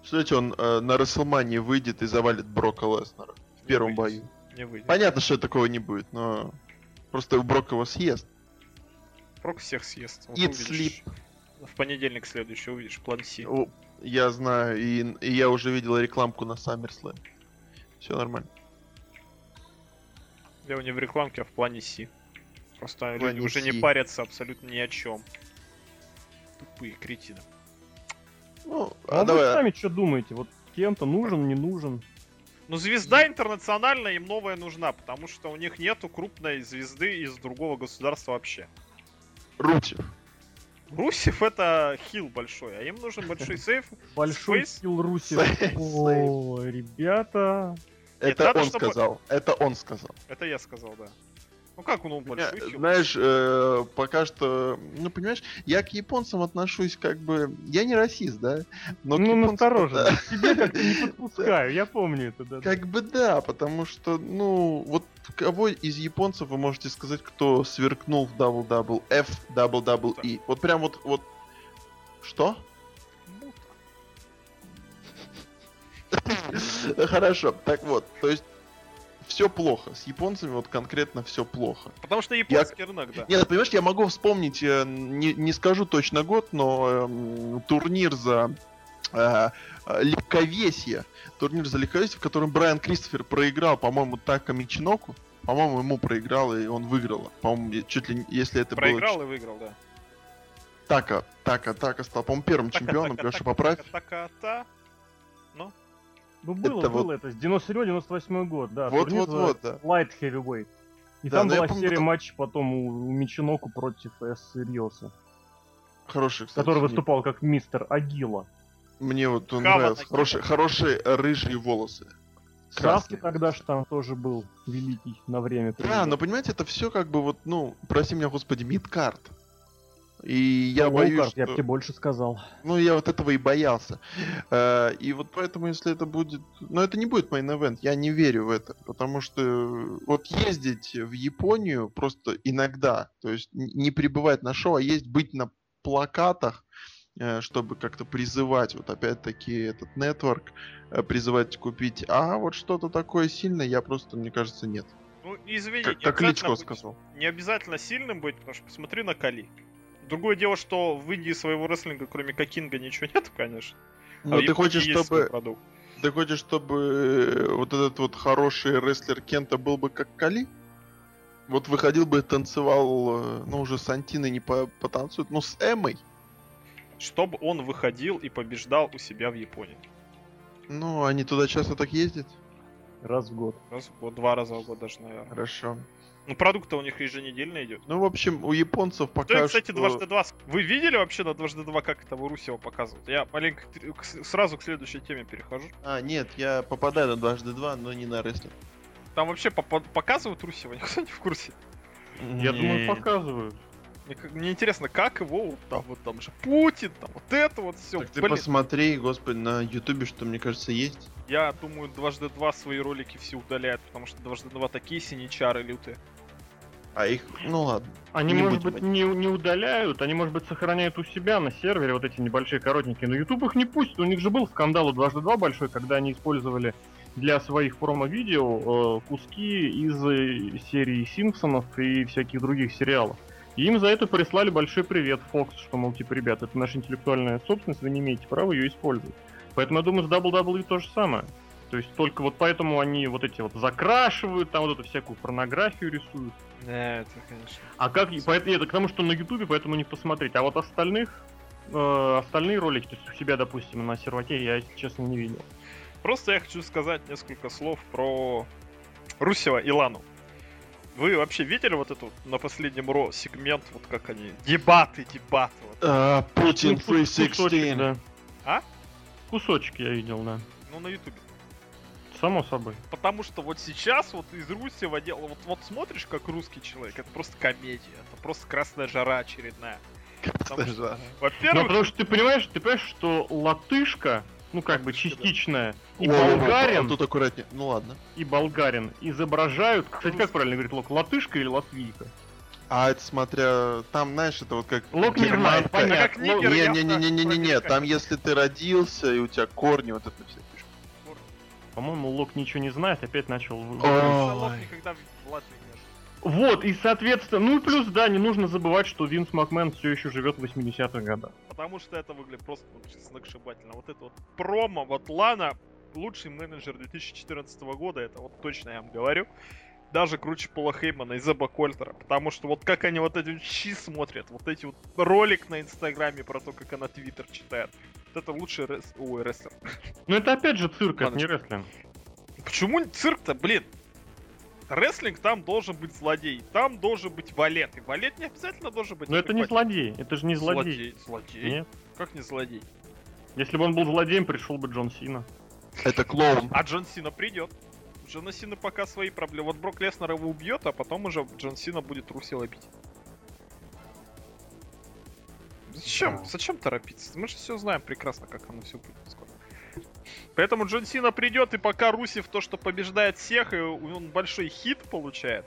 Кстати, он э, на Расселмании выйдет и завалит Брока Леснера в первом
выйдет.
бою.
Не выйдет.
Понятно, что такого не будет, но просто Брок его съест.
Прок всех съест. Вот
Eat,
увидишь. В понедельник следующий увидишь план Си.
О, Я знаю, и, и я уже видел рекламку на SummerSlam. Все нормально.
Я не в рекламке, а в плане Си. Просто
плане
люди уже не парятся абсолютно ни о чем. Тупые кретины.
Ну,
А,
а
вы
давай.
сами что думаете? Вот Кента нужен, не нужен?
Ну, звезда интернациональная им новая нужна, потому что у них нету крупной звезды из другого государства вообще.
Рутев.
Русев это хил большой, а им нужен большой сейф.
Большой Руси.
Сейф.
О, ребята.
Это он
чтобы-
сказал. Это он сказал.
Это я сказал, да. Ну как он большой
знаешь, э, пока что, ну понимаешь, я к японцам отношусь как бы, я не расист, да, но к
ну,
японцам,
настороженно.
да,
Тебе как-то не подпускаю, я помню это, да.
как бы да, потому что, ну, вот кого из японцев вы можете сказать, кто сверкнул в WWF, WWE, вот прям вот, вот, что? Хорошо, так вот, то есть все плохо. С японцами вот конкретно все плохо.
Потому что японский рынок, да.
Нет, понимаешь, я могу вспомнить, э, не, не скажу точно год, но эм, турнир за э, э, легковесие. Турнир за легковесие, в котором Брайан Кристофер проиграл, по-моему, Така Мичиноку. По-моему, ему проиграл, и он выиграл. По-моему, чуть ли, если это
Проиграл
было...
и выиграл, да.
Така, Така, Така стал, по-моему, первым чемпионом. Леша, поправь.
Така-та.
Ну, было,
Это
было
вот-
это. С 97-98 год, да.
Вот, вот, вот, да.
Light Heavyweight. И
Да,
там была
помню,
серия
там-
матчей потом у, у Мичиноку против Эс Риоса,
Хороший, кстати.
который
не-
выступал как мистер Агила.
Мне вот он
Кава
нравился. Хорошие, хорошие рыжие волосы. Красные.
тогда же там тоже был великий на время.
Да, но понимаете, это все как бы вот, ну, прости меня, господи, мидкарт. И я
Ну,
боюсь,
лоу-карт,
что...
Я бы тебе больше сказал.
Ну, я вот этого и боялся. Э, И вот поэтому, если это будет... Ну, это не будет мейн event, я не верю в это. Потому что э, вот ездить в Японию просто иногда, то есть не пребывать на шоу, а есть быть на плакатах, э, чтобы как-то призывать, вот опять-таки, этот нетворк, призывать купить. А вот что-то такое сильное, я просто, мне кажется, нет.
Ну, извини,
Как,
не
как
обязательно
Кличко
быть-
сказал.
Не обязательно сильным быть, потому что посмотри на Кали. Другое дело, что в Индии своего рестлинга, кроме Кокинга, ничего нет, конечно. А
Но
в
ты
Японии
хочешь, чтобы...
продукт.
Ты хочешь, чтобы вот этот вот хороший рестлер Кента был бы как Кали? Вот выходил бы, танцевал, э, ну уже с Антиной не по- потанцует, ну с Эмой.
Чтобы он выходил и побеждал у себя в Японии.
Ну, они туда часто так ездят.
Раз в год.
Раз в год, два раза в год даже, наверное.
Хорошо.
Ну, продукт у них еженедельно идет.
Ну, в общем, у японцев пока
и, кстати,
что...
дважды два. Вы видели вообще на дважды два, как это Русева показывают? Я маленько к- сразу к следующей теме перехожу.
А, нет, я попадаю на дважды два, но не на рестлинг.
Там вообще показывают Русева, никто не в курсе.
Я думаю, показывают.
Мне, мне интересно, как его вот там вот там же Путин, там вот это вот все.
Так ты посмотри, господи, на ютубе, что, мне кажется, есть.
Я думаю, дважды два свои ролики все удаляют, потому что дважды два такие синичары лютые.
А их, ну ладно.
Они,
Не
может быть, не, не удаляют, они, может быть, сохраняют у себя на сервере вот эти небольшие коротенькие. Но YouTube их не пустит. У них же был скандал у дважды два большой, когда они использовали для своих промо-видео э, куски из э, серии Симпсонов и всяких других сериалов. И им за это прислали большой привет Fox, что, мол, типа, ребят, это наша интеллектуальная собственность, вы не имеете права ее использовать. Поэтому я думаю, с WWE то же самое. То есть только вот поэтому они вот эти вот закрашивают, там вот эту всякую порнографию рисуют.
Да, это, конечно.
А как, поэтому, нет, к тому, что на Ютубе, поэтому не посмотреть. А вот остальных, э, остальные ролики, то есть у себя, допустим, на серваке, я, если честно, не видел.
Просто я хочу сказать несколько слов про Русева и Лану. Вы вообще видели вот эту на последнем Ро сегмент, вот как они, дебаты, дебаты, вот.
А, Путин
кус- кусочек,
316.
да.
А?
Кусочки я видел, да.
ну на ютубе.
Само собой.
Потому что вот сейчас вот из Русева дело, вот, вот смотришь как русский человек, это просто комедия, это просто красная жара очередная. Потому что,
Жара.
Ну,
во-первых,
потому что ты понимаешь, ты понимаешь, что латышка, ну как бы частичная, и болгарин,
а Тут аккуратнее. Ну ладно.
и болгарин изображают, кстати, как правильно говорить, Лок, латышка или латвийка?
А это смотря... Там, знаешь, это вот как...
Лок не
нигер,
Не, не, не, не, не, не, не, там если ты родился и у тебя корни, вот это все.
По-моему, Лок ничего не знает, опять начал...
никогда в Латвии не.
Вот, и соответственно, ну и плюс, да, не нужно забывать, что Винс Макмен все еще живет в 80-х годах.
Потому что это выглядит просто вообще сногсшибательно. Вот это вот промо, вот Лана, лучший менеджер 2014 года, это вот точно я вам говорю. Даже круче Пола Хеймана и Зеба Кольтера. Потому что вот как они вот эти вот щи смотрят, вот эти вот ролик на инстаграме про то, как она твиттер читает. Вот это лучший рес... Ой, рестлер.
Но это опять же цирк, это не
Ладно.
рестлинг.
Почему цирк-то, блин? Рестлинг там должен быть злодей, там должен быть валет. И валет не обязательно должен быть
Но это не злодей, это же не злодей.
Злодей. Злодей?
Нет.
Как не злодей?
Если бы он был злодеем, пришел бы Джон Сина.
Это клоун.
А Джон Сина придет. Джона Сина пока свои проблемы. Вот Брок Леснер его убьет, а потом уже Джон Сина будет Русила бить. Зачем?
Да.
Зачем торопиться? Мы же все знаем прекрасно, как оно все будет скоро. Поэтому Джон Сина придет, и пока Русев то, что побеждает всех, и он большой хит получает,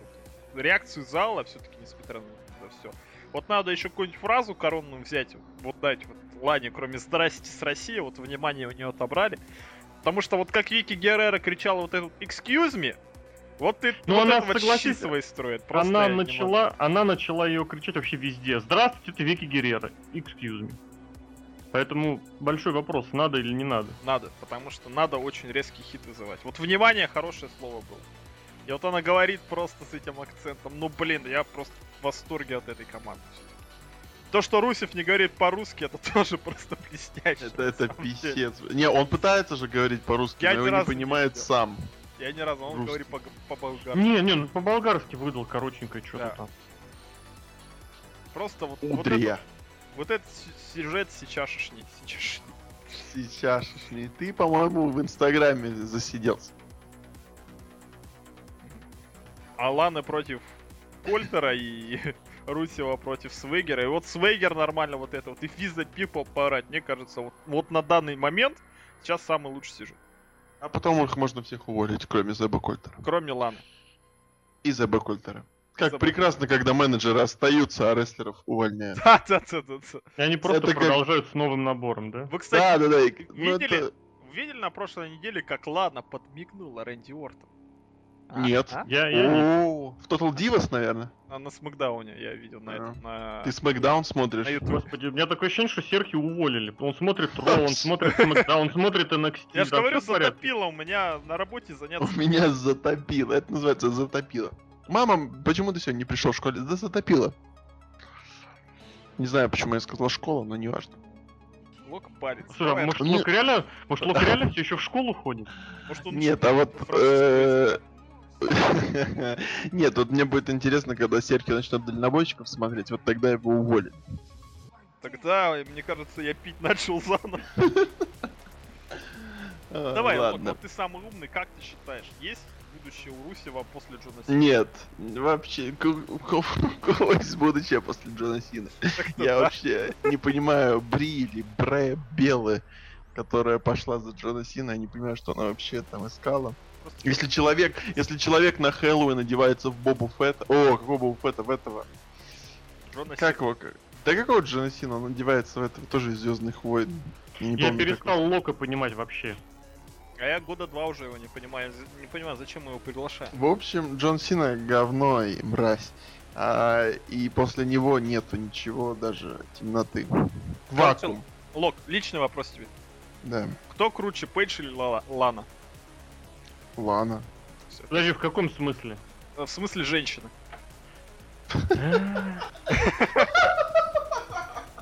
реакцию зала, все-таки несмотря на это все. Вот надо еще какую-нибудь фразу коронную взять, вот дать вот Лане, кроме «Здрасте с Россией», вот внимание у нее отобрали. Потому что вот как Вики Геррера кричала вот этот «Excuse me», вот ты
Ну,
вот
она,
это вот
согласись,
свои строит. Просто
Она начала, она начала ее кричать вообще везде. Здравствуйте, это Вики Геррера. Excuse me. Поэтому большой вопрос, надо или не надо.
Надо, потому что надо очень резкий хит вызывать. Вот внимание, хорошее слово было. И вот она говорит просто с этим акцентом. Ну блин, я просто в восторге от этой команды. То, что Русев не говорит по-русски, это тоже просто блестяще.
Это, это
деле.
писец. Не, он пытается же говорить по-русски, но его не
не
понимает
видел.
сам.
Я ни разу, он
Русский.
говорит по- по-болгарски.
Не, не, ну по-болгарски выдал коротенькое что-то
Да.
там.
Просто вот, вот,
Удря.
это- вот этот сю- сюжет сейчасшний, сейчасшний.
Сейчас. И ты, по-моему, в Инстаграме засиделся.
Алана против Кольтера и Русева против Свегера. И вот Свегер нормально вот это вот. И Физа People поорать. Мне кажется, вот, вот на данный момент сейчас самый лучший сюжет.
А потом их можно всех уволить, кроме Зеба Кольтера.
Кроме Ланы.
И Зеба Кольтера. Как прекрасно, когда менеджеры остаются, а рестлеров увольняют.
Да, да, да, да, да.
И они просто
Это как-
продолжают с новым набором, да?
Вы, кстати,
Да, да, да. ну,
видели?
это-
видели на прошлой неделе, как Лана подмигнула Рэнди Ортон?
Нет.
А?
Я, я не-
В Total Divas, наверное.
А на Смакдауне я видел на этом. На...
Ты Смакдаун смотришь?
на YouTube.
Господи, у меня такое ощущение, что Серхи уволили. Он смотрит Raw, он смотрит SmackDown, он смотрит NXT.
Я же говорю, затопило, у меня на работе заняться.
У меня затопило. Это называется затопило. Мама, почему ты сегодня не пришел в школе? Да затопило. Не знаю, почему я сказал школа, но не важно.
Лок парится.
Слушай, а
Давай,
может. Лок реально, может, Лок реально все еще в школу ходит?
может, он
Нет, а вот... Нет, вот мне будет интересно, когда Серхио начнет дальнобойщиков смотреть, вот тогда его уволят.
Тогда, мне кажется, я пить начал заново.
А,
Давай,
ладно.
вот ты самый умный, как ты считаешь, есть будущее у Русева после Джона Сина?
Нет, вообще, у кого есть будущее после Джона Сина? Я вообще не понимаю, Бри или Бре Белы, которая пошла за Джона Сина, я не понимаю, что она вообще там искала.
Просто
Если человек, если человек на Хэллоуин одевается в Бобу Фетта, о, какого Бобу Фетта, в этого,
Джона
как
Сина.
его, как- да какого Джона Сина, он одевается в этого, тоже из Звездных войн. Я, не
Я
помню, как
перестал Лока понимать вообще.
А я года два уже его не понимаю. Не понимаю, зачем мы его приглашаем.
В общем, Джон Сина говно и мразь. А, и после него нету ничего, даже темноты. Вакуум.
Лок, личный вопрос тебе.
Да.
Кто круче, Пейдж или Лана?
Лана.
Подожди, в каком смысле?
В смысле женщина.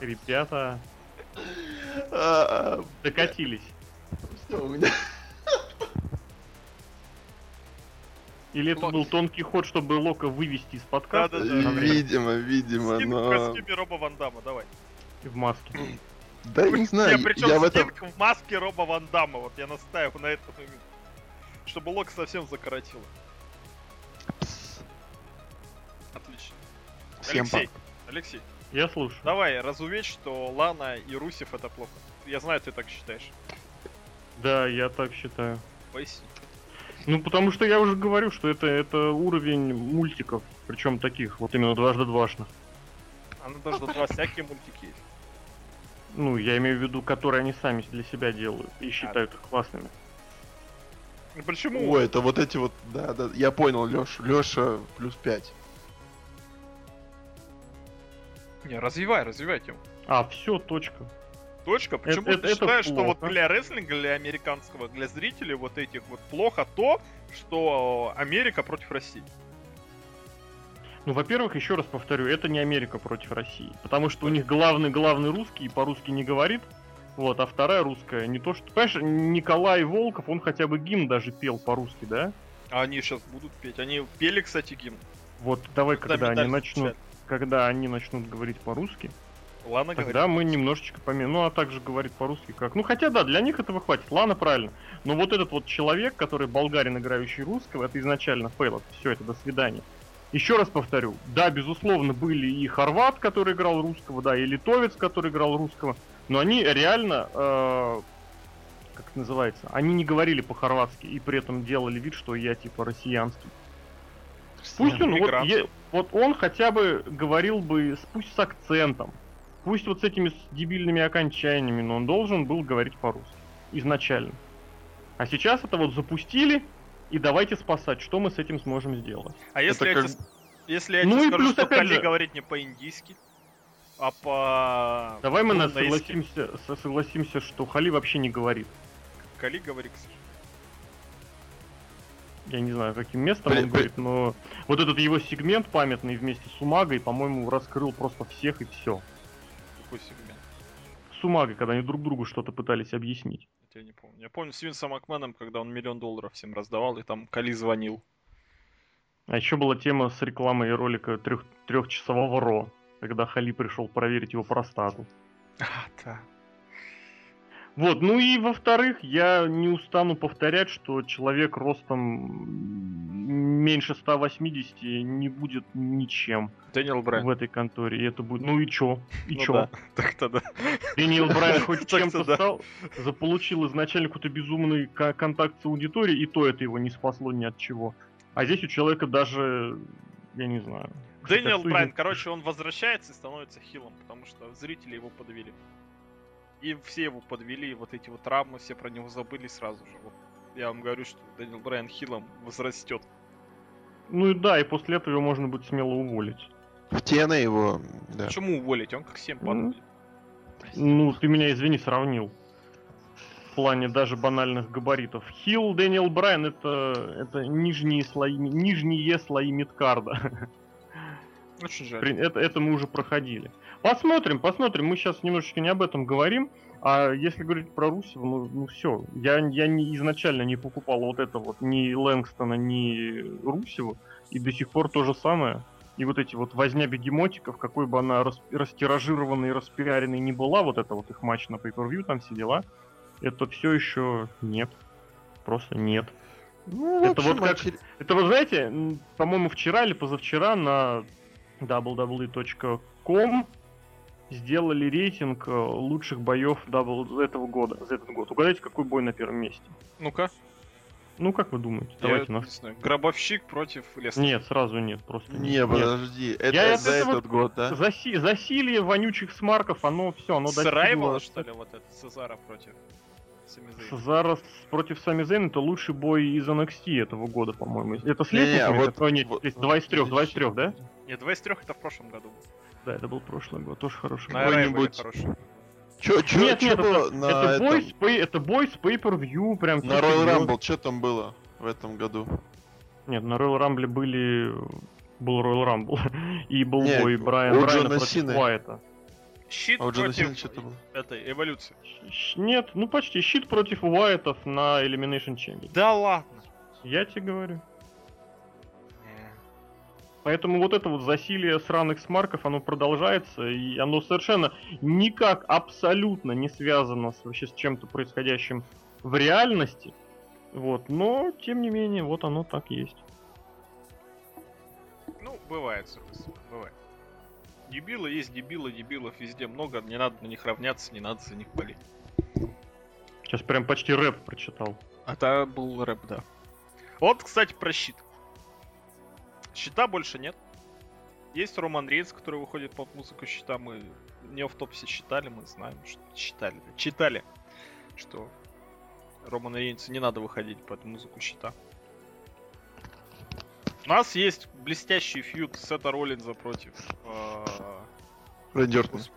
Ребята
А,
докатились.
всё, у меня-
Или это
Лок.
был тонкий ход, чтобы Лока вывести из подкаста
Да-да-да.
Видимо, видимо,
Стинг в
но...
костюме Роба Ван Дамма, давай.
и в маске.
Да я не знаю,
Не, причем
я в этом...
Стинг в маске Роба Ван Дамма, вот я настаиваю на этом именно. Чтобы Лок совсем закоротило. Отлично.
Всем
Алексей,
пока.
Алексей,
Я слушаю.
давай разувечь, что Лана и Русев это плохо. Я знаю, ты так считаешь.
Да, я так считаю.
Поясни.
Ну, потому что я уже говорю, что это, это уровень мультиков, причем таких, вот именно дважды двашных.
Она даже два всякие мультики есть.
Ну, я имею в виду, которые они сами для себя делают и считают их классными.
Ну Почему?
Ой, это вот эти вот... Да, да, я понял, Леша. Леша плюс 5.
Не, развивай, развивай тему.
А, все, точка.
Точка. Почему
это-
ты
это
считаешь, что вот
плохо.
для рестлинга, для американского, для зрителей вот этих вот плохо то, что Америка против России?
Ну, во-первых, еще раз повторю, это не Америка против России. Потому что у них главный-главный русский и по-русски не говорит. Вот, а вторая русская не то что... Понимаешь, Николай Волков, он хотя бы гимн даже пел по-русски, да?
А они сейчас будут петь. Они пели, кстати, гимн.
Вот давай,
Когда
когда они начнут,
встречают.
когда они начнут говорить по-русски,
Ладно,
тогда мы немножечко поменяем. Ну, а также говорит по-русски как. Ну, хотя да, для них этого хватит. Ладно, правильно. Но вот этот вот человек, который болгарин, играющий русского, это изначально fail. Все, это до свидания. Еще раз повторю, да, безусловно, были и хорват, который играл русского, да, и литовец, который играл русского, но они реально, э, как это называется, они не говорили по-хорватски и при этом делали вид, что я типа россиянский. Пусть он, вот, е- вот он хотя бы говорил бы, пусть с акцентом, пусть вот с этими с дебильными окончаниями, но он должен был говорить по-русски. Изначально. А сейчас это вот запустили, и давайте спасать, что мы с этим сможем сделать.
А если
Это
я
как-
тебе, если я
Ну
тебе
и
скажу,
плюс,
что
опять
Кали
же-
говорит не по-индийски? А по...
Давай мы
ну, на
согласимся, со- согласимся, что Хали вообще не говорит.
Кали говори, кстати.
Я не знаю, каким местом
Блин,
он говорит, но вот этот его сегмент памятный вместе с Умагой, по-моему, раскрыл просто всех и все.
Какой сегмент?
С Умагой, когда они друг другу что-то пытались объяснить.
Я не помню. Я помню с Винсом Макменом, когда он миллион долларов всем раздавал, и там Кали звонил.
А еще была тема с рекламой ролика трех, трехчасового Ро, когда Хали пришел проверить его простату.
А, да.
Вот, ну и во-вторых, я не устану повторять, что человек ростом меньше 180 не будет ничем
Дэниел Брайан.
в этой конторе. И это будет, ну и чё? И
Ну
чё?
да, Так-то да.
Дэниел Брайан хоть чем-то
да.
стал, заполучил изначально какой-то безумный ко- контакт с аудиторией, и то это его не спасло ни от чего. А здесь у человека даже, я не знаю.
Дэниел Брайан, короче, он возвращается и становится хилом, потому что зрители его подвели. И все его подвели, и вот эти вот травмы, все про него забыли сразу же. Вот я вам говорю, что Дэниел Брайан хилом возрастет.
Ну и да, и после этого его можно будет смело уволить.
В TNA его, да.
Почему уволить? Он как 7
Мгм.
падает.
Ну, ты меня, извини, сравнил. В плане даже банальных габаритов. Хилл Дэниел Брайан это, это нижние слои, нижние слои мидкарда.
Очень жаль.
Это, это мы уже проходили. Посмотрим, посмотрим. Мы сейчас немножечко не об этом говорим. А если говорить про Русева, ну, ну все. Я, я не, изначально не покупал вот это вот ни Лэнгстона, ни Русеву. И до сих пор то же самое. И вот эти вот возня бегемотиков, какой бы она рас, растиражированной и распиаренной не была, вот это вот их матч на pay там все дела, это все еще нет. Просто нет.
Ну,
Это
общем,
вот как-
очер-
Это вы знаете, по-моему, вчера или позавчера на www.com сделали рейтинг э, лучших боев W этого года, за этот год. Угадайте, какой бой на первом месте?
Ну-ка,
Ну, как вы думаете?
я
Давайте нас...
знаю. Гробовщик против Леснера.
Нет, сразу нет, просто нет.
Не,
Нет.
подожди. Это
Я
за
это вот-
этот год, да?
Заси- засилье вонючих смарков, оно все, оно достигло-
Райвела, что ли, вот это? Цезара против Зейна?
С- против Сами Зейн это лучший бой из NXT этого года, по-моему. Это с лестницами?
вот-
Это- нет,
вот-
два из трех, два из трех, да?
Нет, 2 из 3 это в прошлом году.
Да, это был прошлый год, тоже хороший. Бой.
Какой-нибудь
хороший.
Чё, чё,
Нет,
чё
нет,
было
это,
на
это, бой
этом?
с пей- это бой с pay-per-view, прям
На Royal. Rumble, что там было в этом году?
Нет, на Royal Rumble были... Был Royal Rumble. И был
Не,
бой Брайан Брайана
Джона
против
Сины.
Уайта.
Щит
А у Джона
против
что-то было?
этой эволюции.
Щ- Нет, ну почти. Щит против Уайтов на Elimination Chamber.
Да ладно.
Я тебе говорю.
Не.
Поэтому вот это вот засилие сраных смарков, оно продолжается, и оно совершенно никак, абсолютно не связано с, вообще с чем-то происходящим в реальности. Вот, но, тем не менее, вот оно так есть.
Ну, бывает, собственно, бывает. Дебилы есть дебилы, дебилов везде много, не надо на них равняться, не надо за них болеть.
Сейчас прям почти рэп прочитал.
А это был рэп, да. Вот, кстати, про щит. Щита больше нет. Есть Роман Рейнс, который выходит под музыку щита. Мы не в топсе считали, мы знаем, что читали, да, читали, что Романа Рейнсу не надо выходить под музыку щита. У нас есть блестящий фьюд Сета Роллинза против. Гос-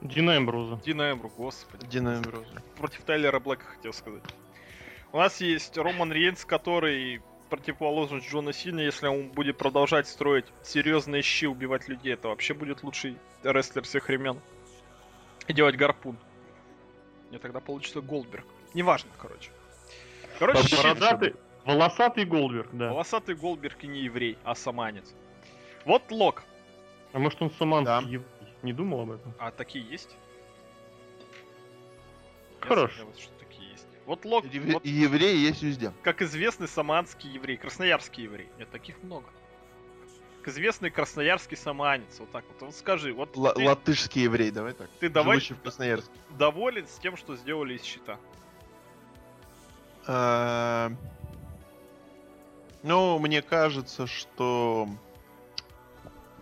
Дина Эмбруза.
Дина Эмбру, господи.
Дина Эмброза.
против Тайлера Блэка, хотел сказать. У нас есть Роман Рейнс, который противоположность Джона Сина, если он будет продолжать строить серьезные щи, убивать людей, это вообще будет лучший рестлер всех времен. И делать гарпун. И тогда получится Голдберг. Неважно, короче. Короче.
Бородатый, волосатый Голдберг, да.
Волосатый Голдберг и не еврей, а саманец. Вот Лок.
А может он саманский
Да.
еврей? Не думал об этом?
А такие есть? Я
Хорош.
сомневаюсь, что такие есть. Вот Лок,
Евре-
вот
И евреи есть везде.
как известный саманский еврей, красноярский еврей. Нет, таких много. Как известный красноярский саманец. Вот так вот. Вот скажи, вот
Ла-
ты,
латышский еврей, давай так.
ты давай
в Красноярске.
доволен с тем, что сделали из щита.
Ну, мне кажется, что...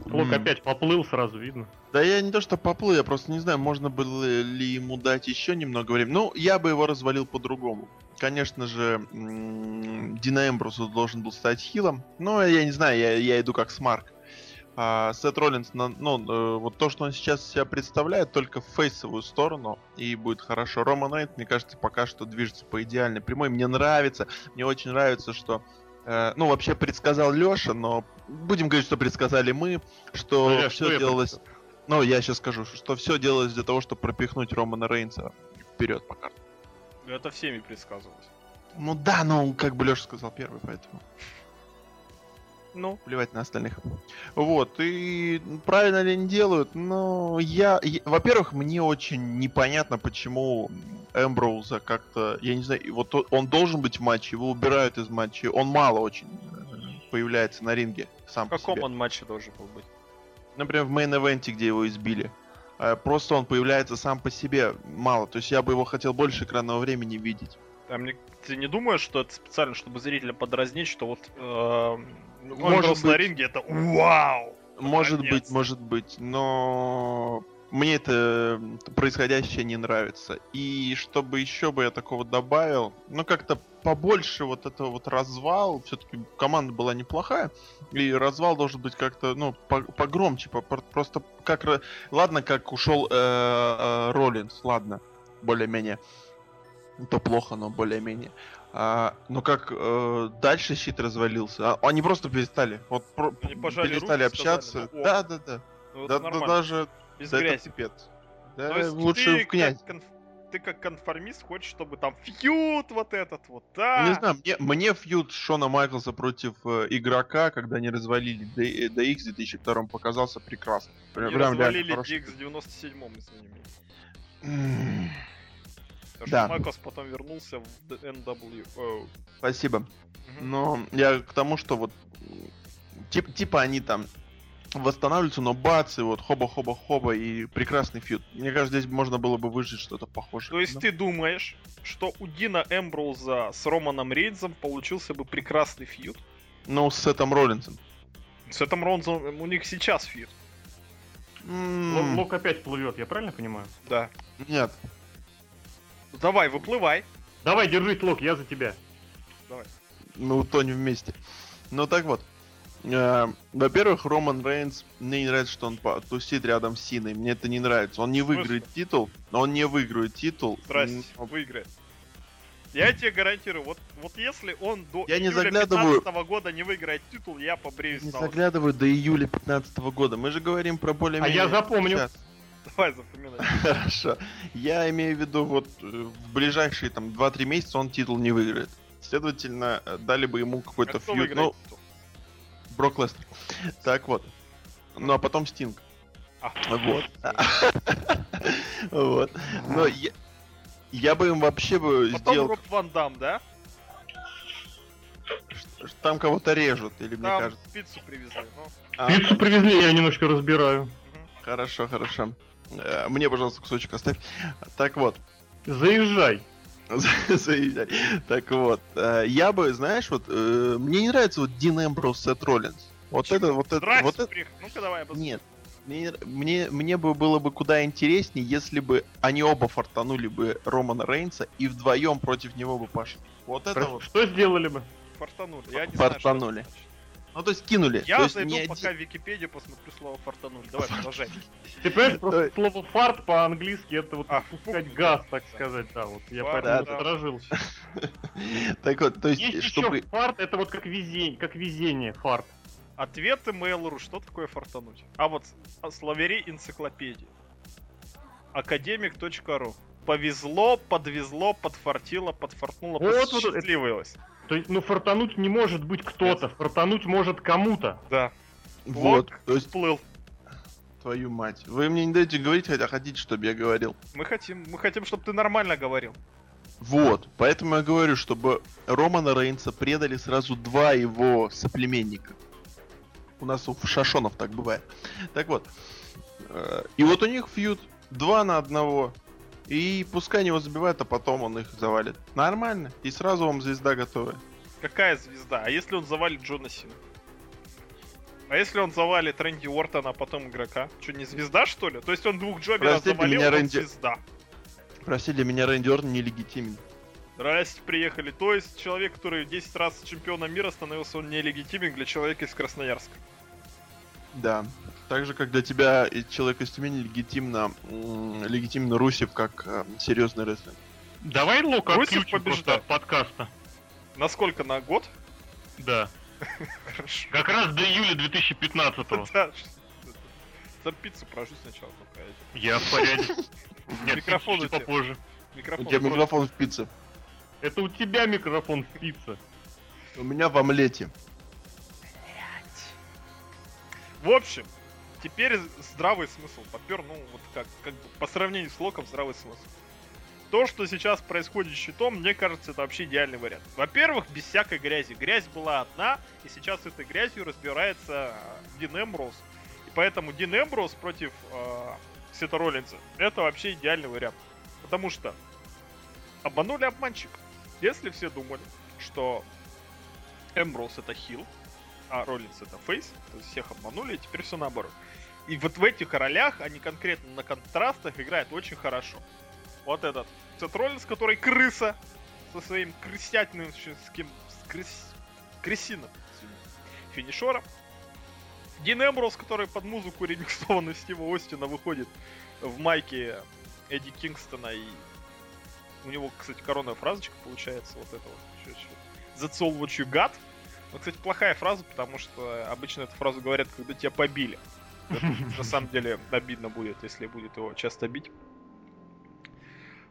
Лок
М,
опять поплыл, сразу видно.
Да я не то что поплыл, я просто не знаю, можно было ли ему дать еще немного времени. Ну, я бы его развалил по-другому. Конечно же, Дина Эмбрусу должен был стать хилом. Но я не знаю, я, я иду как смарк. А Сет Роллинс, ну, э, вот то, что он сейчас себя представляет, только в фейсовую сторону, и будет хорошо. Роман Рейнс, мне кажется, пока что движется по идеальной прямой. Мне нравится, мне очень нравится, что ну, вообще предсказал Леша, но будем говорить, что предсказали мы, что
Бля,
все
что
делалось... Ну, я сейчас скажу, что все делалось для того, чтобы пропихнуть Романа Рейнса вперед пока.
Это всеми предсказывалось.
Ну да, ну, как бы Леша сказал первый, поэтому
Ну,
плевать на остальных. Вот, и правильно ли они делают? Ну, я, я- во-первых, мне очень непонятно, почему Эмброуза как-то, я не знаю, вот он должен быть в матче, его убирают из матча, он мало очень э, появляется на ринге сам
в каком он матче должен был быть?
Например, в мейн-эвенте, где его избили. Э, Просто он появляется сам по себе мало, то есть я бы его хотел больше экранного времени видеть.
А мне, ты не думаешь, что это специально, чтобы зрителя подразнить, что вот э,
Может
Эмброуз на
быть.
ринге это вау!
Может быть,
Наконец-то.
может быть, но мне это происходящее не нравится. И чтобы еще бы я такого добавил, ну как-то побольше вот этого вот развал, все-таки команда была неплохая, и развал должен быть как-то, ну, по- погромче, по- по- просто как... Ладно, как ушел э, э, Роллинс, ладно, более-менее. То плохо, но более-менее. А, но как э, дальше щит развалился, а, они просто перестали, вот про- перестали
руки, сказали,
общаться.
ну, о.
да, да, да.
Ну,
Да, да даже
Без
да, это
грязи.
пипец. Да,
То есть
лучше
ты
в князь.
Как конф- Ты как конформист хочешь, чтобы там фьют вот этот вот, да?
Не знаю, мне, мне фьюд Шона Майклса против э, игрока, когда они развалили D- DX в 2002 показался прекрасно. Прям, прям
развалили. DX в 97-м, извини меня. Потому
Да.
что Майклс потом вернулся в NWO.
Спасибо.
Мгм.
Но я к тому, что вот тип- типа они там восстанавливаются, но бац, и вот хоба-хоба-хоба, и прекрасный фьюд. Мне кажется, здесь можно было бы выжить что-то похожее.
То есть
Да.
ты думаешь, что у Дина Эмброуза с Романом Рейнсом получился бы прекрасный фьюд?
Ну, с Сетом Роллинсом.
С этим Ронзом у них сейчас фьюд.
М,
Лок, Лок опять плывет, я правильно понимаю?
Да.
Нет.
Ну, Давай, выплывай.
Давай, держись, Лок, я за тебя.
Мы утонем вместе. Ну так вот. Э, Во-первых, Роман Рейнс, мне не нравится, что он тусит рядом с Синой. Мне это не нравится. Он не выиграет титул, но он не выиграет титул.
Здрасте,
М,
выиграет. Я тебе гарантирую, вот, вот если он до
Я не заглядываю.
15 года не выиграет титул, я побреюсь
Не
на лысо.
заглядываю до июля 15 года. Мы же говорим про более
А я запомню.
Давай запоминай.
Хорошо. Я имею в виду, вот э, в ближайшие там 2-3 месяца он титул не выиграет. Следовательно, э, дали бы ему какой-то
А
фьюд. Ну? Брок Лестер. Так вот. Ну а потом Стинг.
А,
Вот. Вот. Но я, я бы им вообще бы
Потом
сделал,
Роб Ван Дам, да?
там кого-то режут, или мне
Там
кажется.
пиццу привезли. ну.
А,
Пиццу привезли, я немножко разбираю.
Хорошо, хорошо. Э, Мне, пожалуйста, кусочек оставь. Так вот.
Заезжай.
Заезжай. Так вот, э, я бы, знаешь, вот э, мне не нравится вот Дин Эмброуз, Сет Роллинс. Вот это, вот это, вот это.
Ну-ка давай.
Нет. Мне, мне, мне бы было бы куда интереснее, если бы они оба фартанули бы Романа Рейнса и вдвоем против него бы пошли. Вот это вот.
Что сделали бы?
Фартанули. Я не
Фартанули.
знаю, что это значит.
Ну, то есть кинули.
Я
то есть
зайду пока
один-
в Википедию, посмотрю слово фартанули. Давай, продолжай.
Ты понимаешь, просто слово фарт по-английски это вот
А,
пускать газ, так сказать, да, вот я поэтому насторожился.
Так вот, то есть, чтобы...
фарт, это вот как везение, как везение, фарт.
Ответы Mail.ru. Что такое фартануть? А вот словари энциклопедии. Академик.ру. Повезло, подвезло, подфартило, подфартнуло,
Вот, вот, вот,
посчастливилось.
То есть, ну фартануть не может быть кто-то, фартануть может кому-то.
Да,
Вот,
Лок
то есть,
всплыл.
твою мать. Вы мне не даете говорить, хотя хотите, чтобы я говорил.
Мы хотим, мы хотим, чтобы ты нормально говорил.
Вот, поэтому я говорю, чтобы Романа Рейнса предали сразу два его соплеменника. У нас у Шашонов так бывает. Так вот. э, И вот у них фьют два на одного. И пускай они его забивают, а потом он их завалит. Нормально. И сразу вам звезда готовая.
Какая звезда? А если он завалит Джона Сина? А если он завалит Рэнди Уортона, а потом игрока? Что, не звезда, что ли? То есть он двух джоберов
Простите
завалил,
меня,
он
Рэнди-
звезда.
Прости, для меня Рэнди Ортон нелегитимен.
Здрасте, приехали. То есть человек, который 10 раз чемпионом мира становился, он нелегитимен для человека из Красноярска.
Да. Так же, как для тебя и человек из Тюмени легитимно, легитимно Русев как э, серьезный рестлинг.
Давай Лока
Русев
просто
побеждает.
от подкаста.
Насколько на год?
Да.
Хорошо.
Как раз до июля 2015-го.
Да, За пиццу прожу сначала только.
Я в порядке. Нет,
Микрофон
чуть
у тебя.
попозже.
У
Микрофон.
тебя
просто-
микрофон в пицце.
Это у тебя микрофон спится.
У меня в омлете.
В общем, теперь здравый смысл попер, ну вот как, как бы по сравнению с Локом здравый смысл. То, что сейчас происходит с щитом, мне кажется, это вообще идеальный вариант. Во-первых, без всякой грязи. Грязь была одна, и сейчас этой грязью разбирается Дин Эмброуз. И поэтому Дин Эмброуз против э, Сета Роллинза это вообще идеальный вариант. Потому что обманули обманщик. Если все думали, что Эмброуз это хил, а Роллинс это фейс, то всех обманули, и теперь все наоборот. И вот в этих ролях они конкретно на контрастах играют очень хорошо. Вот этот Сет Роллинс, который крыса, со своим крысятиным, с кем, с крыс- крысиным финишером. Дин Эмброуз, который под музыку ремиксованную Стива Остина выходит в майке Эдди Кингстона и у него, кстати, коронная фразочка получается вот это вот. That's all what you got. Ну, кстати, плохая фраза, потому что обычно эту фразу говорят, когда тебя побили. Это на самом деле обидно будет, если будет его часто бить.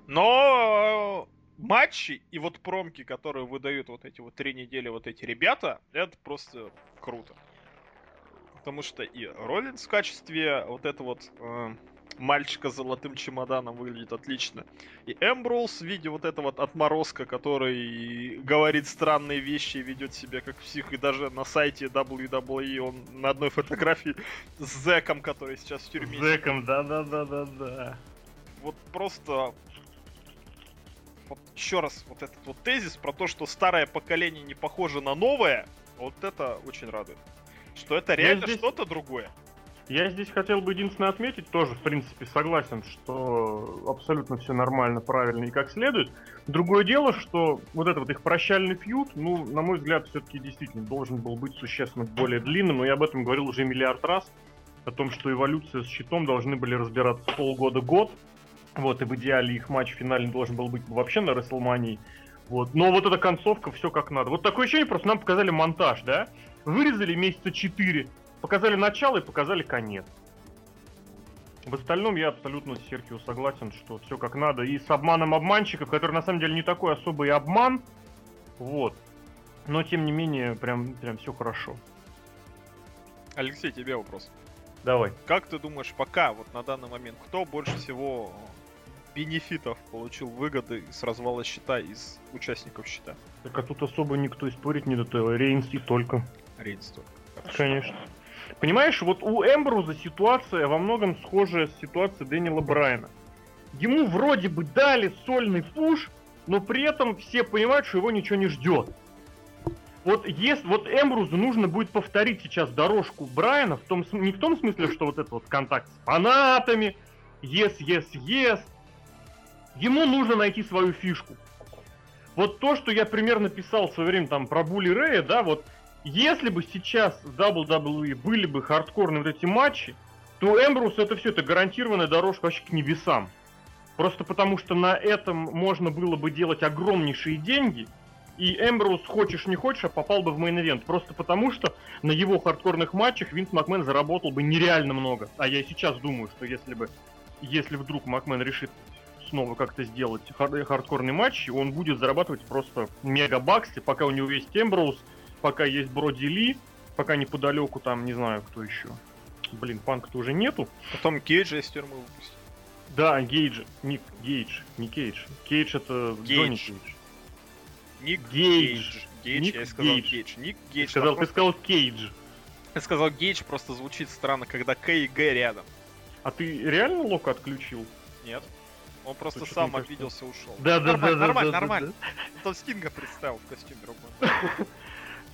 Но э, матчи и вот промки, которые выдают вот эти вот три недели вот эти ребята, это просто круто. Потому что и Роллинс в качестве вот этого вот э, мальчика с золотым чемоданом выглядит отлично. И Эмброуз в виде вот этого вот отморозка, который говорит странные вещи и ведет себя как псих. И даже на сайте WWE он на одной фотографии с зэком, который сейчас в тюрьме.
Зэком, да-да-да-да-да.
Вот просто... Вот еще раз, вот этот вот тезис про то, что старое поколение не похоже на новое, вот это очень радует. Что это реально
здесь-
что-то другое.
Я здесь хотел бы единственное отметить, тоже, в принципе, согласен, что абсолютно все нормально, правильно и как следует. Другое дело, что вот этот вот их прощальный фьюд, ну, на мой взгляд, все-таки действительно должен был быть существенно более длинным, но я об этом говорил уже миллиард раз, о том, что эволюция с щитом должны были разбираться полгода-год, вот, и в идеале их матч финальный должен был быть вообще на Расселмании, вот. Но вот эта концовка, все как надо. Вот такое ощущение, просто нам показали монтаж, да? Вырезали месяца 4, показали начало и показали конец. В остальном я абсолютно с Серхио согласен, что все как надо. И с обманом обманщиков, который на самом деле не такой особый обман. Вот. Но тем не менее, прям, прям все хорошо.
Алексей, тебе вопрос.
Давай.
Как ты думаешь, пока, вот на данный момент, кто больше всего бенефитов получил выгоды с развала счета из участников счета?
Так а тут особо никто и спорить не до Рейнс и только.
Рейнс только. Хорошо.
Конечно. Понимаешь, вот у Эмбруза ситуация во многом схожая с ситуацией Дэниела Брайана. Ему вроде бы дали сольный пуш, но при этом все понимают, что его ничего не ждет. Вот если вот Эмбрузу нужно будет повторить сейчас дорожку Брайана, в том, не в том смысле, что вот этот вот контакт с фанатами, yes, yes, yes. Ему нужно найти свою фишку. Вот то, что я примерно писал в свое время там про Булли Рэя, да, вот если бы сейчас WWE были бы хардкорные вот эти матчи, то Эмброуз это все, это гарантированная дорожка вообще к небесам. Просто потому что на этом можно было бы делать огромнейшие деньги, и Эмброуз, хочешь не хочешь, а попал бы в main event. Просто потому что на его хардкорных матчах Винс Макмен заработал бы нереально много. А я и сейчас думаю, что если бы, если вдруг Макмен решит снова как-то сделать хар- хардкорный матч, он будет зарабатывать просто мега баксы, пока у него есть Эмброуз, пока есть Броди Ли, пока неподалеку там, не знаю, кто еще. Блин, панка-то уже нету.
Потом Кейджа из тюрьмы выпустят.
Да, Гейдж. Ник Гейдж. Не Кейдж. Кейдж это
Гейдж.
Джонни Кейдж.
Ник
Гейдж.
Гейдж,
Ник
я сказал
Гейдж.
Гейдж. Ник
Ты
Гейдж.
сказал,
там
ты сказал Кейдж.
Я сказал Гейдж, просто звучит странно, когда К и Г рядом.
А ты реально Лока отключил?
Нет. Он просто
Слушай,
сам
мне кажется-
обиделся, ушел.
Да, да,
нормально,
да, да,
нормально,
да, да,
нормально. Там Стинга представил в костюме Роба.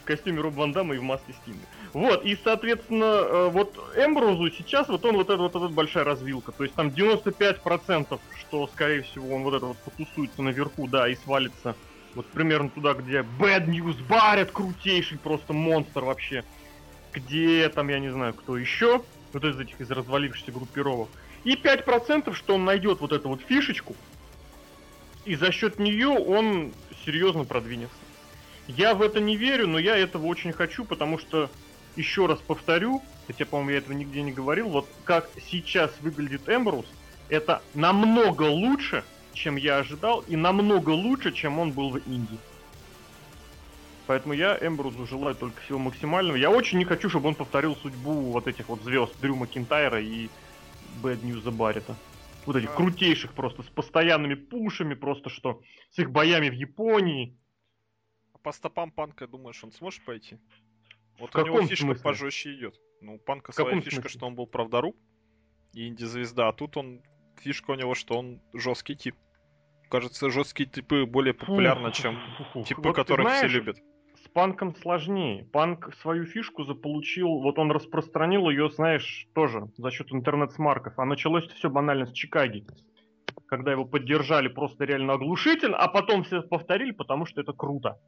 костюме Роб Ван Дамма и в маске Стинга. Вот, и, соответственно, э, вот Эмброузу сейчас вот он вот эта вот эта большая развилка. То есть там 95%, что, скорее всего, он вот это вот потусуется наверху, да, и свалится вот примерно туда, где Bad News Баррет крутейший, просто монстр вообще. где там, я не знаю, кто еще, вот из этих из развалившихся группировок. И 5%, что он найдет вот эту вот фишечку, и за счет нее он серьезно продвинется. Я в это не верю, но я этого очень хочу, потому что, еще раз повторю, хотя, по-моему, я этого нигде не говорил, вот как сейчас выглядит Эмбрус, это намного лучше, чем я ожидал, и намного лучше, чем он был в Индии. Поэтому я Эмбрузу желаю только всего максимального. Я очень не хочу, чтобы он повторил судьбу вот этих вот звезд Дрю Макинтайра и Bad News Баррета. Вот этих
А.
крутейших просто, с постоянными пушами, просто что, с их боями в Японии.
По стопам панка, думаешь, он сможет пойти? Вот
В
у него фишка
смысле?
пожестче идет. Ну, у панка
В
своя фишка,
смысле?
что он был правдоруб и инди-звезда, а тут он фишка у него, что он жесткий тип. Кажется, жесткие типы более популярны, чем типы,
Вот
которых
знаешь,
все любят.
С панком сложнее. Панк свою фишку заполучил, вот он распространил ее, знаешь, тоже за счет интернет-смарков. А началось все банально с Чикаги. Когда его поддержали просто реально оглушительно, а потом все повторили, потому что это круто.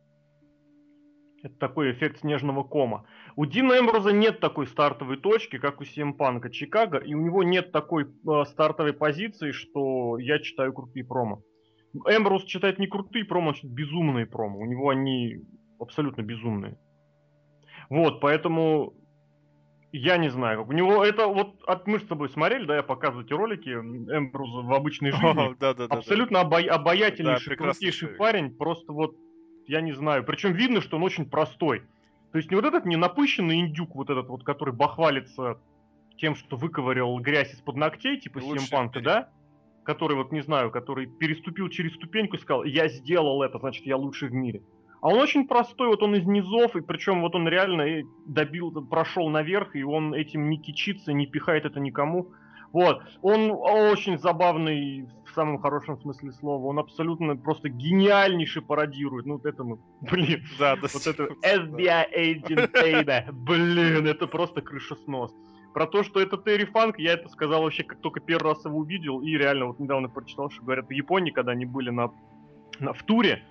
Это такой эффект снежного кома. У Дина Эмброза нет такой стартовой точки, как у CM Панка Чикаго, и у него нет такой э, стартовой позиции, что я читаю крутые промо. Эмброуз читает не крутые промо, он читает безумные промо. У него они абсолютно безумные. Вот, поэтому я не знаю, как у него это вот от мы с тобой смотрели, да, я показываю эти ролики Эмбруза в обычной жизни.
Да, да, да.
Абсолютно обая- обаятельнейший,
Да,
крутейший
человек.
парень, просто вот, я не знаю, причем видно, что он очень простой. То есть не вот этот не напыщенный индюк, вот этот вот, который бахвалится тем, что выковырял грязь из-под ногтей, типа Симпанка, да? Который вот, не знаю, который переступил через ступеньку и сказал, я сделал это, значит, я лучший в мире. А он очень простой, вот он из низов, и причем вот он реально добил, прошел наверх, и он этим не кичится, не пихает это никому. Вот, он очень забавный в самом хорошем смысле слова, он абсолютно просто гениальнейший пародирует. Ну вот это мы, блин,
Да, да.
вот это. FBI agent baby, блин, это просто крышеснос. Про то, что это Терри Фанк, я это сказал вообще, как только первый раз его увидел, и реально вот недавно прочитал, что говорят в Японии, когда они были на, на в туре,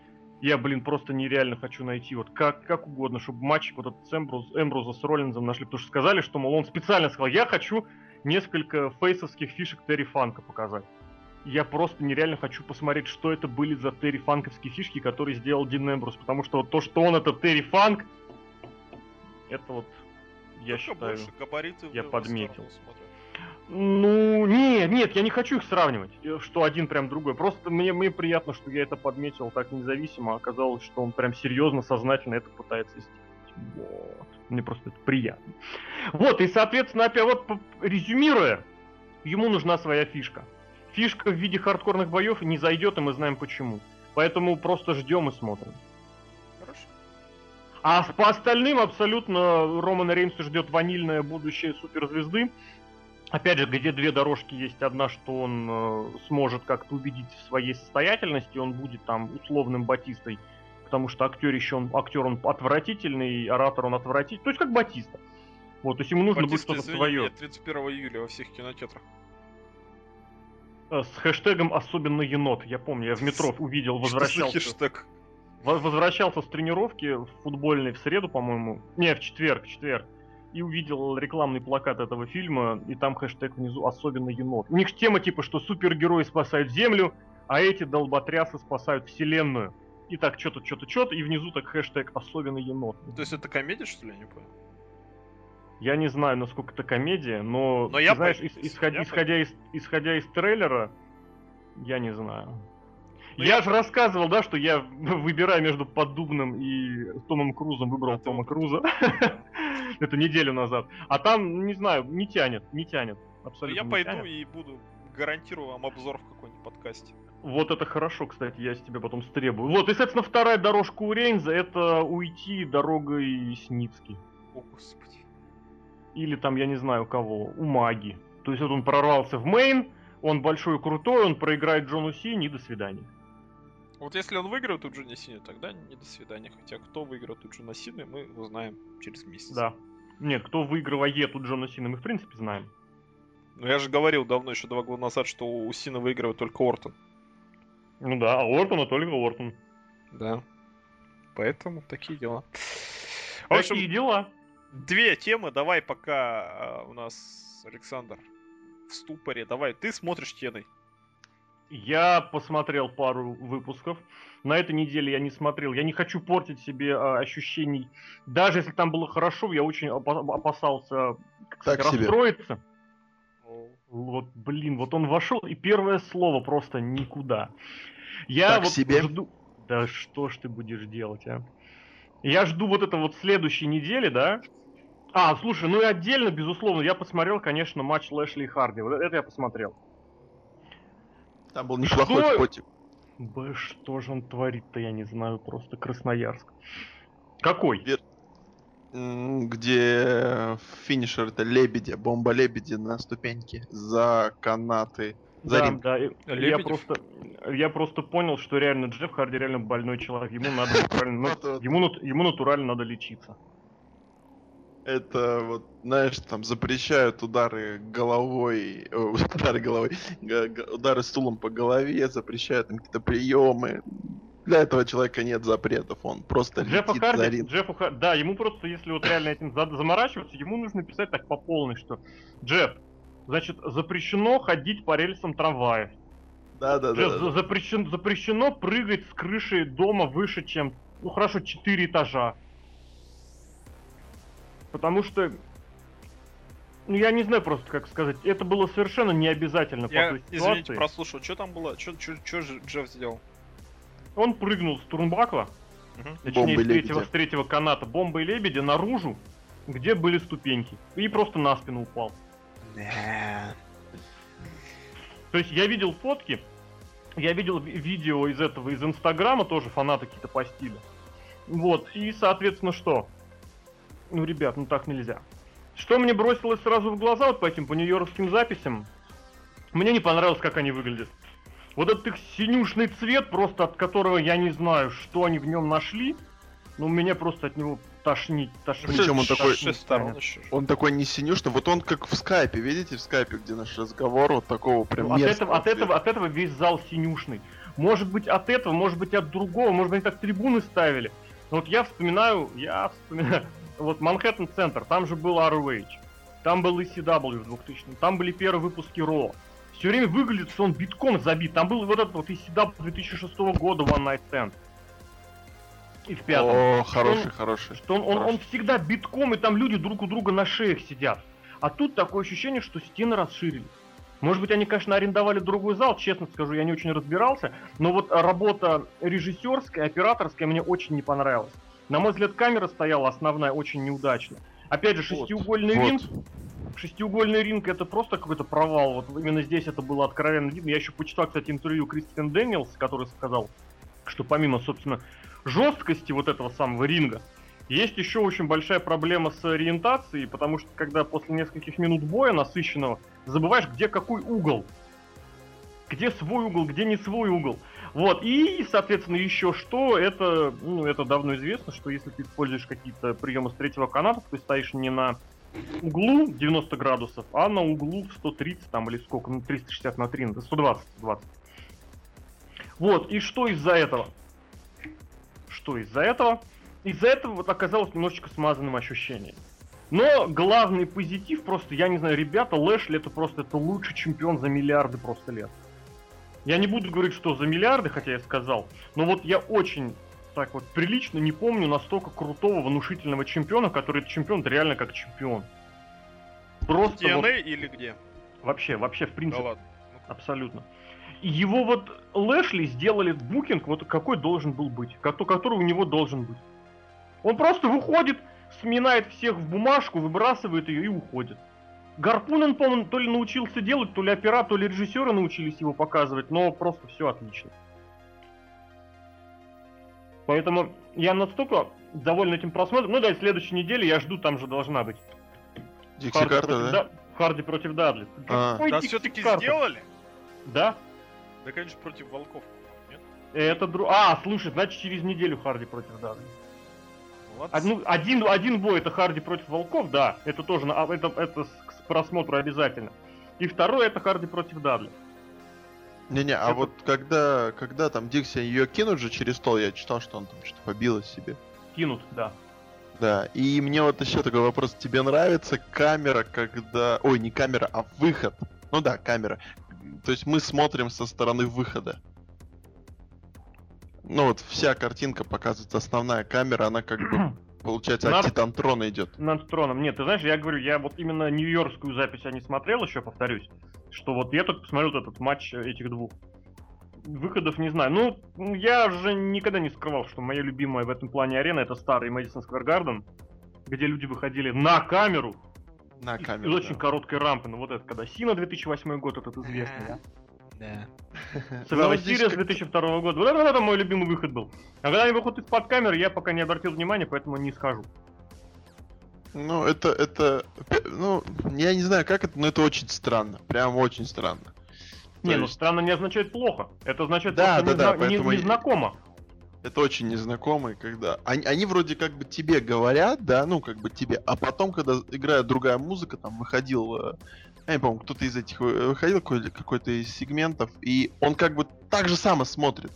я, блин, просто нереально хочу найти вот как, как угодно, чтобы матч вот этот с Эмбруз, Эмбруза с Роллинзом нашли, потому что сказали, что, мол, он специально сказал, я хочу несколько фейсовских фишек Терри Фанка показать. Я просто нереально хочу посмотреть, что это были за Терри Фанковские фишки, которые сделал Дин Эмбрус, потому что вот то, что он это Терри Фанк, это вот, я
Только
считаю...
больше габариты
я подметил. Ну, нет, нет, я не хочу их сравнивать, э, что один прям другой. Просто мне, мне приятно, что я это подметил так независимо. Оказалось, что он прям серьезно, сознательно это пытается сделать. Вот. Мне просто это приятно. Вот, и, соответственно, опять вот резюмируя, ему нужна своя фишка. Фишка в виде хардкорных боев не зайдет, и мы знаем почему. Поэтому просто ждем и смотрим.
Хорошо.
А по остальным абсолютно Романа Рейнса ждет ванильное будущее суперзвезды. Опять же, где две дорожки есть. Одна, что он э, сможет как-то убедить в своей состоятельности, он будет там условным Батистой, потому что актер еще он, актер он отвратительный, оратор он отвратительный. То есть как Батиста. Вот, то есть ему нужно
Батиста,
будет что-то
извини,
свое.
нет, 31 июля во всех кинотеатрах.
Э, С хэштегом особенно енот. Я помню, я в метро увидел, возвращался.
хештег?
Во- Возвращался с тренировки в футбольной в среду, по-моему. Не, в четверг, в четверг. И увидел рекламный плакат этого фильма, и там хэштег внизу «Особенно енот». У них тема типа, что супергерои спасают Землю, а эти долботрясы спасают Вселенную. И так что-то, что-то, что-то, и внизу так хэштег «Особенно енот».
То есть это комедия, что ли, я не понял?
Я не знаю, насколько это комедия, но,
Но
ты
я
знаешь,
пойду,
ис- исходя,
я
исходя, из, исходя из трейлера, я не знаю.
Ну,
я,
я-
же рассказывал, да, что я выбираю между Поддубным и Томом Крузом, выбрал
А
Тома. Круза. Это неделю назад. А там, не знаю, не тянет, не тянет.
Ну,
Абсолютно
я
не
пойду
тянет.
и буду гарантирую вам обзор в какой-нибудь подкасте.
Вот это хорошо, кстати, я с тебя потом стребую. Вот, и, соответственно, вторая дорожка у Рейнза это уйти дорогой Сницки.
О, господи.
Или там, я не знаю кого, у маги. То есть вот он прорвался в мейн, он большой и крутой, он проиграет Джону Сини, до свидания.
Вот если он выиграет у Джона Сини, тогда не до свидания. Хотя кто выиграет у Джона Сины, мы узнаем через месяц.
Да. Нет, кто выигрывает у Джона Сина, мы в принципе знаем.
Ну я же говорил давно, еще два года назад, что у Сина выигрывает только Ортон.
Ну да, а Ортона только Ортон.
Да. Поэтому такие дела. В общем,
Такие дела.
Две темы, давай пока э, у нас Александр в ступоре. Давай, ты смотришь теной.
Я посмотрел пару выпусков. На этой неделе я не смотрел. Я не хочу портить себе а, ощущений. Даже если там было хорошо, я очень опа- опасался как
Так
сказать,
себе.
расстроиться. Вот, блин, вот он вошел, и первое слово просто никуда. Я
Так
вот
себе.
жду... Да что ж ты будешь делать, а? Я жду вот это вот следующей недели, да? А, слушай, ну и отдельно, безусловно, я посмотрел, конечно, матч Лэшли и Харди. Вот это я посмотрел.
Там был неплохой
Что?
спотик.
Б, что же он творит-то, я не знаю, просто Красноярск. Какой?
Вер- Где финишер это лебедя, бомба лебеди на ступеньке за канаты. За
Да,
ринг.
да, я просто, я просто понял, что реально Джефф Харди реально больной человек. Ему надо натурально,
вот.
ему, ему натурально надо лечиться.
Это вот, знаешь, там запрещают удары головой, э, удары головой, удары стулом по голове, запрещают там какие-то приемы. Для этого человека нет запретов, он просто
Джеффа
летит за
Харди,
ринг.
Джеффу Хар- да, ему просто, если вот реально этим за- заморачиваться, ему нужно писать так по полной, что Джефф, значит, запрещено ходить по рельсам трамваев.
Да, да, да.
Джефф,
да,
за- запрещен- запрещено прыгать с крыши дома выше, чем, ну хорошо, 4 этажа. Потому что, ну я не знаю просто, как сказать, это было совершенно не обязательно по
Я,
той
извините,
ситуации.
прослушал. Что там было? Что же Джефф сделал?
Он прыгнул с Турнбакла,
Мгм.
точнее,
Бомбой
с третьего,
лебедя.
с третьего каната бомбой лебедя наружу, где были ступеньки. И просто на спину упал. То есть я видел фотки, я видел ви- видео из этого, из Инстаграма, тоже фанаты какие-то постили. Вот, и, соответственно, что? Ну, ребят, ну так нельзя. Что мне бросилось сразу в глаза вот по этим, по нью-йоркским записям? Мне не понравилось, как они выглядят. Вот этот их синюшный цвет, просто от которого я не знаю, что они в нем нашли, но меня просто от него тошнить, тошнить.
Причем он такой-. Он такой не синюшный, вот он как в скайпе, видите, в скайпе, где наш разговор, вот такого прям
Ну, от, этого, от, этого, от этого весь зал синюшный. Может быть от этого, может быть от другого, может быть они так трибуны ставили. Но вот я вспоминаю, я вспоминаю, вот Манхэттен Центр, там же был ROH, там был ECW в 2000 там были первые выпуски Ро. Все время выглядит, что он битком забит. Там был вот этот вот ECW 2006 года One Night Stand. И в пятом.
О, хороший,
Он-
хороший.
Что он, он, он
Хороший.
всегда битком, и там люди друг у друга на шеях сидят. А тут такое ощущение, что стены расширились. Может быть, они, конечно, арендовали другой зал, честно скажу, я не очень разбирался, но вот работа режиссерская, операторская мне очень не понравилась. На мой взгляд, камера стояла основная очень неудачно. Опять же, шестиугольный
Вот.
ринг, шестиугольный ринг это просто какой-то провал. Вот именно здесь это было откровенно видно. Я еще почитал, кстати, интервью Кристиан Дэниелс, который сказал, что помимо, собственно, жесткости вот этого самого ринга, есть еще очень большая проблема с ориентацией, потому что когда после нескольких минут боя насыщенного забываешь, где какой угол. Где свой угол, где не свой угол. Вот, и, соответственно, еще что, это, ну, это давно известно, что если ты используешь какие-то приемы с третьего каната, ты стоишь не на углу 90 градусов, а на углу в 130 там или сколько, ну 360 на 3, ну, 120, 120. Вот, и что из-за этого? Что из-за этого? Из-за этого вот оказалось немножечко смазанным ощущением. Но главный позитив просто, я не знаю, ребята, Лэшли это просто это лучший чемпион за миллиарды просто лет. Я не буду говорить, что за миллиарды, хотя я сказал, но вот я очень так вот прилично не помню настолько крутого, внушительного чемпиона, который чемпион реально как чемпион. Просто вот
TNA или где?
вообще, вообще в
Да
принципе.
ладно.
Абсолютно. И его вот Лэшли сделали букинг, вот какой должен был быть, который у него должен быть. Он просто выходит, сминает всех в бумажку, выбрасывает ее и уходит. Гарпунен, по-моему, то ли научился делать, то ли оператор, то ли режиссеры научились его показывать, но просто все отлично. Поэтому я настолько доволен этим просмотром. Ну да, и следующей неделе я жду, там же должна быть.
Дикси
Харди
Карта,
против,
да?
Да- Харди против Дадли.
А.
Какой
Да
Дикси
все-таки
Карта?
сделали?
Да,
Да, конечно, против волков.
Это дру... А, слушай, значит через неделю Харди против Дадли. Ну, один, один бой это Харди против Волков, да, это тоже на- а, это, это с- просмотру обязательно. И второй это Харди против Дадли.
Не-не, а
Это-
вот когда, когда там Дикси ее кинут же через стол, я читал, что он там что-то побило себе.
Кинут, да.
Да, и мне вот еще такой вопрос. Тебе нравится камера, когда... Ой, не камера, а выход. Ну да, камера. То есть мы смотрим со стороны выхода. Ну вот вся картинка показывается, основная камера, она как бы, получается, от
Нар-
Титантрона идет.
Над троном. Нет, ты знаешь, я говорю, я вот именно нью-йоркскую запись я не смотрел еще, повторюсь. Что вот я только посмотрел вот этот матч этих двух. Выходов не знаю. Ну, я же никогда не скрывал, что моя любимая в этом плане арена это старый Мэдисон Сквер Гарден, где люди выходили на камеру
На
из-
камеру.
из очень
да.
короткой рампы. Ну вот это, когда Сина 2008 год, этот известный, да?
Да.
Как-
2002 года. Вот это, мой любимый выход был. А когда они выходят из-под камеры, я пока не обратил внимания, поэтому не скажу.
Ну, это, это, ну, я не знаю, как это, но это очень странно. Прям очень странно.
Не, ну странно не означает плохо. Это означает
Да, да, да,
не- незнакомо.
Это очень незнакомый, когда... Они, они вроде как бы тебе говорят, да, ну, как бы тебе, а потом, когда играет другая музыка, там, выходил... э, Я не помню, кто-то из этих вы- выходил, какой- какой-то из сегментов, и он как бы так же само смотрит.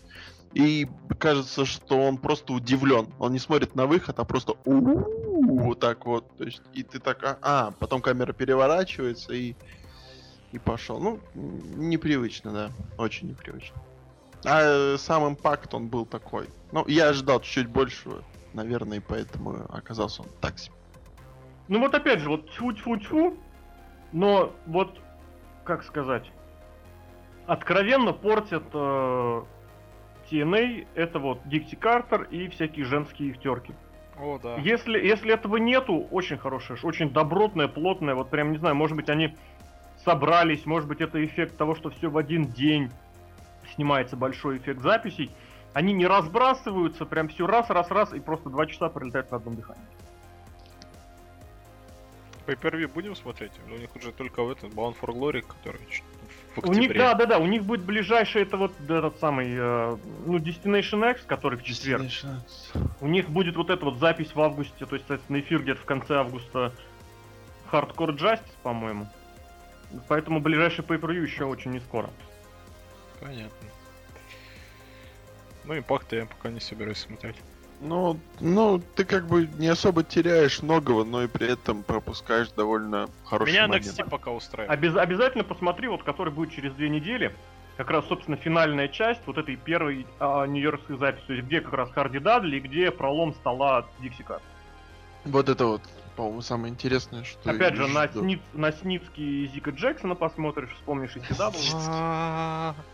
И кажется, что он просто удивлен. Он не смотрит на выход, а просто вот так вот. То есть, и ты так, а, а, потом камера переворачивается и и пошел. Ну, непривычно, да, очень непривычно. А э, сам импакт он был такой. Ну, я ожидал чуть-чуть большего, наверное, и поэтому оказался он так себе.
Ну вот опять же, вот тьфу-тьфу-тьфу, но вот, как сказать, откровенно портят э, TNA, это вот Дикси Картер и всякие женские их терки.
О, да.
Если, если этого нету, очень хорошее, ш- очень добротное, плотное, вот прям, не знаю, может быть, они собрались, может быть, это эффект того, что все в один день снимается большой эффект записей, они не разбрасываются, прям все раз, раз, раз, и просто два часа пролетают на одном дыхании.
Pay-per-view будем смотреть? У них уже только в этот Bound for Glory, который в
У них,
октябре.
да, да, да, у них будет ближайший, это вот этот самый, э, ну, Destination X, который в четверг. У них будет вот эта вот запись в августе, то есть, соответственно, эфир где-то в конце августа Hardcore Justice, по-моему. Поэтому ближайший pay еще очень не скоро.
Понятно. Ну, импакт я пока не собираюсь смотреть.
Ну, ну, ты как бы не особо теряешь многого, но и при этом пропускаешь довольно хороший
Меня
момент.
NXT пока устраивает.
Обяз- обязательно посмотри, вот который будет через две недели. Как раз, собственно, финальная часть вот этой первой а, нью-йоркской записи, то есть где как раз Харди Дадли и где пролом стола от Дикси Кар.
Вот это вот, по-моему, самое интересное, что
Опять же, на. Сниц, на Сницкий и Зика Джексона посмотришь, вспомнишь из CW.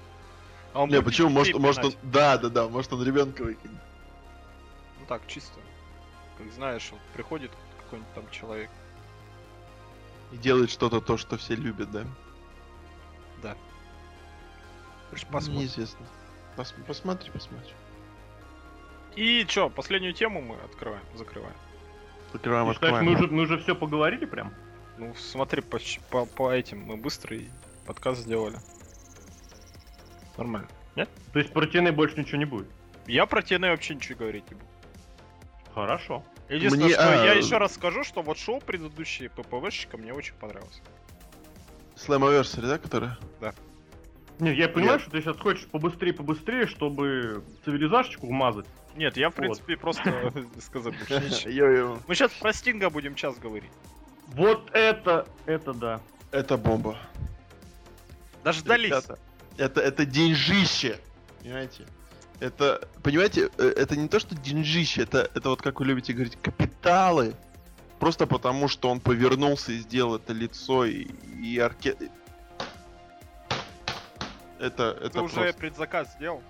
А он
Не, почему? Может, может он... Да, да, да, может он ребенка выкинет.
Ну так, чисто. Как знаешь, вот приходит какой-нибудь там человек.
И делает что-то то, что все любят, да?
Да.
Ну,
посмотрим.
Неизвестно. Пос- посмотри, посмотри.
И чё, последнюю тему мы открываем, закрываем.
Закрываем,
Ты считаешь,
открываем.
мы уже, мы уже все поговорили прям?
Ну, смотри, по, по, по этим мы быстро и подкаст сделали. Нормально.
То есть про TNA больше ничего не будет?
Я про TNA вообще ничего говорить не буду.
Хорошо.
Единственное,
Мне,
что
а,
я еще раз скажу, что вот шоу предыдущие ППВщика мне очень понравилось.
Slammiversary, да, которая?
Не, я понимаю,
Нет.
что ты сейчас хочешь побыстрее, побыстрее, чтобы цивилизашечку вмазать.
Нет, я в
Вот.
принципе просто сказать больше ничего.
Йо-йо.
Мы сейчас про Стинга будем час говорить.
Вот это, это да.
Это бомба.
Дождались.
Это, это деньжище. Понимаете? Это, понимаете, э, это не то, что деньжище, это, это вот как вы любите говорить, капиталы. Просто потому, что он повернулся и сделал это лицо и, и орке... Это, это
Ты уже
просто-
предзаказ сделал?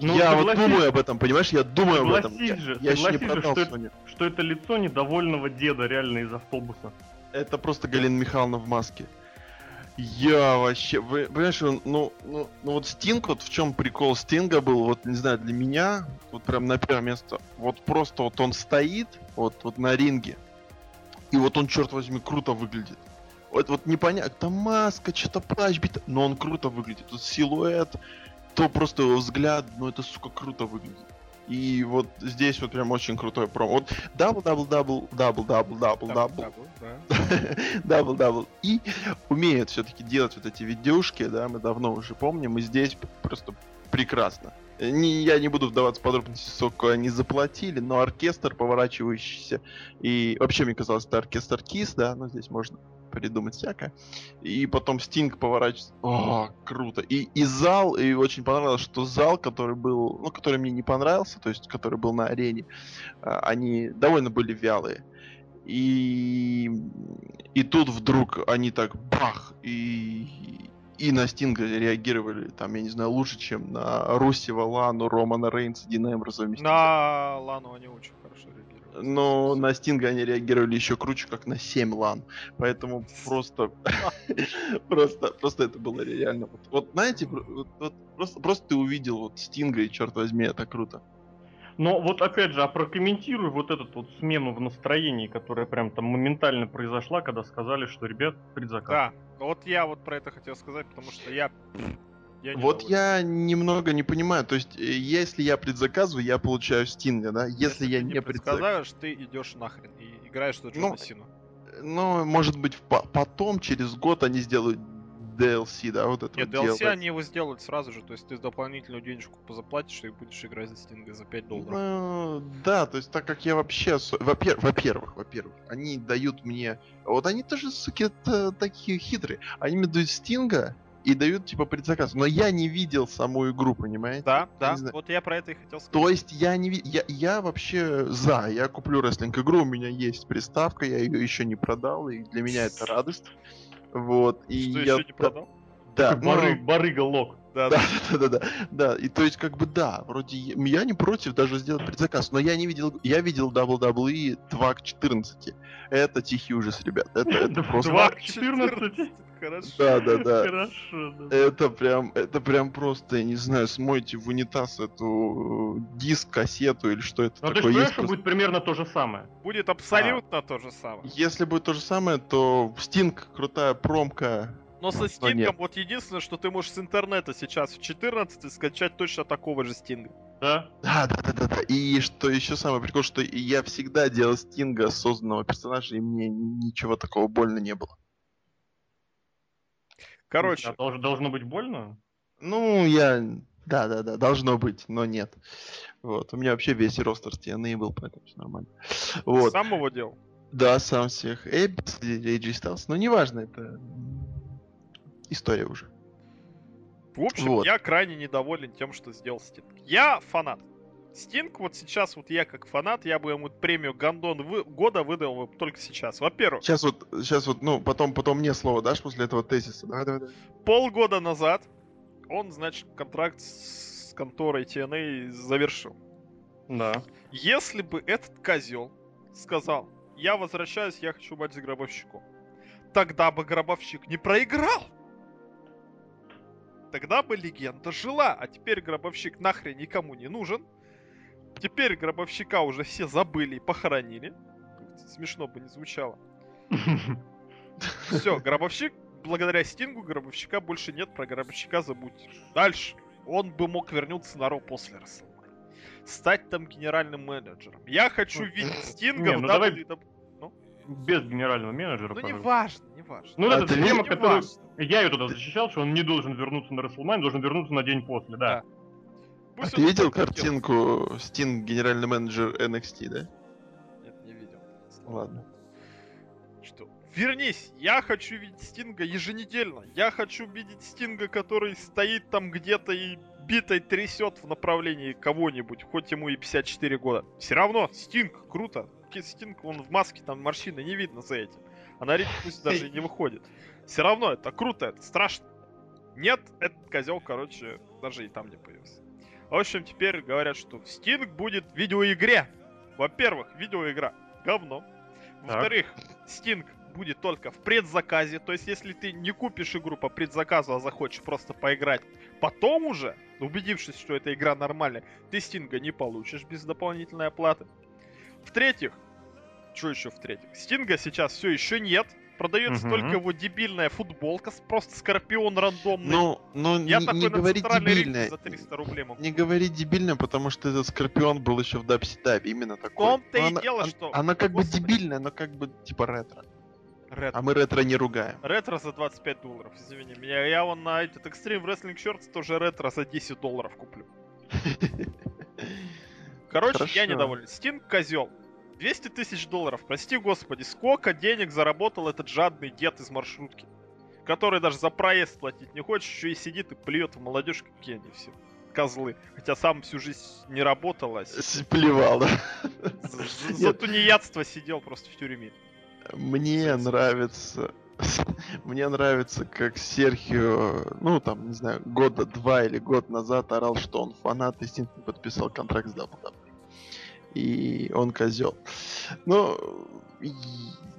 Ну,
я вот думаю об этом, понимаешь? Я думаю об этом. Я,
же,
я еще не продал
что
Sony.
Что это лицо недовольного деда реально из автобуса.
Это просто Галина Михайловна в маске. Я вообще, вы, понимаешь, он, ну, ну, ну вот Стинг, вот в чем прикол Стинга был, вот не знаю, для меня, вот прям на первое место, вот просто вот он стоит, вот, вот на ринге, и вот он, черт возьми, круто выглядит. Вот, вот непонятно, там маска, что-то плащ бит, но он круто выглядит. Тут силуэт, то просто его взгляд, ну это, сука, круто выглядит. И вот здесь вот прям очень крутой промо. Вот дабл, дабл, дабл, дабл, дабл, дабл, дабл,
Дабл, да.
дабл дабл и умеет все-таки делать вот эти видюшки, да, мы давно уже помним, и здесь просто прекрасно. Не, я не буду вдаваться в подробности, сколько они заплатили, но оркестр поворачивающийся, и вообще мне казалось, это оркестр Кис, да, но здесь можно придумать всякое. И потом Стинг поворачивается. О, круто. И, и зал, и очень понравилось, что зал, который был, ну, который мне не понравился, то есть, который был на арене, а, они довольно были вялые. И, и тут вдруг они так бах, и, и на Стинга реагировали, там, я не знаю, лучше, чем на Русева, Лану, Романа Рейнса, Дина Эмброза.
На Лану они очень хорошо реагировали.
Но на Стинга они реагировали еще круче, как на 7 лан. Поэтому просто... просто, просто это было реально. Вот, знаете, просто ты увидел вот Стинга, и черт возьми, это круто.
Но вот опять же, а прокомментируй вот эту вот смену в настроении, которая прям там моментально произошла, когда сказали, что ребят предзаказ.
Да, вот я вот про это хотел сказать, потому что я... я
Вот
недоволен.
я немного не понимаю, то есть, э, если я предзаказываю, я получаю Стинга, да? Если я
ты
не предзаказываю...
предсказываешь, ты идешь нахрен и играешь за Джона
Ну,
Сину.
Ну, может быть, по- потом, через год они сделают DLC, да, вот это
Нет,
вот
DLC
дело.
они его сделают сразу же, то есть ты дополнительную денежку заплатишь и будешь играть за Стинга за 5 долларов.
Ну, да, то есть так как я вообще... Во-первых, во-первых, они дают мне... Вот они тоже, суки, такие хитрые. Они мне дают Стинга и дают, типа, предзаказ. Но я не видел саму игру, понимаете?
Да,
Я
да, вот я про это и хотел сказать.
То есть я не ви- я, я вообще за, я куплю рестлинг игру, у меня есть приставка, я ее еще не продал, и для меня это радость. Вот, и
Что
я...
еще не продал?
Да, ну,
бары- барыга лог.
Да,
да, да, да, да, да, и то есть как бы да, вроде я я не против даже сделать предзаказ, но я не видел, я видел WWE 2 к 14. Это тихий ужас, ребят, это, это просто...
2 к 14.
Хорошо.
Да, да, да.
Хорошо, да.
Это прям, это прям просто, я не знаю, смойте в унитаз эту э, диск, кассету или что это
Ну ты же
такое
понимаешь,
есть.
что
просто.
будет примерно то же самое.
Будет абсолютно то же самое.
Если будет то же самое, то Стинг крутая промка.
Но со Стингом вот единственное, что ты можешь с интернета сейчас в 14 скачать точно такого же Стинга.
Да?
Да, да, да, да, да. И что еще самое прикол, что я всегда делал Стинга созданного персонажа, и мне ничего такого больно не было.
Короче,
А долж- должно быть больно?
Ну, я... Да, да, да, должно быть, но нет. Вот. У меня вообще весь ростер TNA был, поэтому все нормально. Вот.
сам его делал.
Да, сам всех. Эббис, AJ Styles. Но неважно, это история уже.
В общем,
Вот.
я крайне недоволен тем, что сделал Стинг. Я фанат. Стинг, вот сейчас вот я как фанат, я бы ему премию Гандон вы- года выдал бы только сейчас. Во-первых,
Сейчас вот, сейчас вот, ну, потом, потом мне слово дашь после этого тезиса. Давай, давай, давай.
полгода назад он, значит, контракт с конторой TNA завершил.
Да.
Если бы этот козел сказал, я возвращаюсь, я хочу матч с гробовщиком, тогда бы гробовщик не проиграл. Тогда бы легенда жила, а теперь гробовщик нахрен никому не нужен. Теперь гробовщика уже все забыли и похоронили. Смешно бы не звучало. Все, гробовщик, благодаря Стингу гробовщика больше нет, про гробовщика забудьте. Дальше. Он бы мог вернуться на Ро после Расселмани. Стать там генеральным менеджером. Я хочу видеть Стинга
Не,
в
ну давай
WWE.
Без генерального менеджера,
Ну не важно, не важно.
Ну,
А
это
ты
тема, которую...
важно.
Я ее туда защищал, что он не должен вернуться на WrestleMania, должен вернуться на день после, да.
А ты видел картинку Стинг, генеральный менеджер NXT, да?
Нет, не видел.
Ладно.
Что? Вернись, я хочу видеть Стинга еженедельно. Я хочу видеть Стинга, который стоит там где-то и битой трясет в направлении кого-нибудь, хоть ему и 54 года. Все равно, Стинг, круто. Стинг, он в маске, там морщины не видно за этим. А на ринг пусть даже и не выходит. Все равно, это круто, это страшно. Нет, этот козел, короче, даже и там не появился. В общем, теперь говорят, что в Стинг будет в видеоигре. Во-первых, видеоигра говно. Во-вторых, Стинг будет только в предзаказе. То есть, если ты не купишь игру по предзаказу, а захочешь просто поиграть, потом уже, убедившись, что эта игра нормальная, ты Стинга не получишь без дополнительной оплаты. В-третьих, что еще в-третьих? Стинга сейчас все еще нет. Продается
Мгм.
только его дебильная футболка, просто скорпион рандомный.
Ну, ну
Я
не,
такой
не
на
говори дебильно.
за 300 рублей могу.
Не говори дебильно, потому что этот Скорпион был еще в Дабсидабе, именно такой.
том-то
Ну,
и
она-
дело, что-
Она как бы
Господи.
дебильная, но как бы типа ретро.
Ретро.
А мы ретро не ругаем.
Ретро за 25 долларов, извини меня. Я вон на этот Extreme Wrestling Shirts тоже ретро за 10 долларов куплю. Короче,
Хорошо.
я недоволен. Стинг козел. 200 тысяч долларов. Прости господи, сколько денег заработал этот жадный дед из маршрутки? Который даже за проезд платить не хочет, еще и сидит и плюет в молодежь, какие они все козлы. Хотя сам всю жизнь не работал, а с-
С- Плевал, да.
за, за- тунеядство сидел просто в тюрьме.
Мне нравится... Мне нравится, как Серхио, ну там, не знаю, года два или год назад орал, что он фанат и Стинг подписал контракт с WWE. И он козел. Но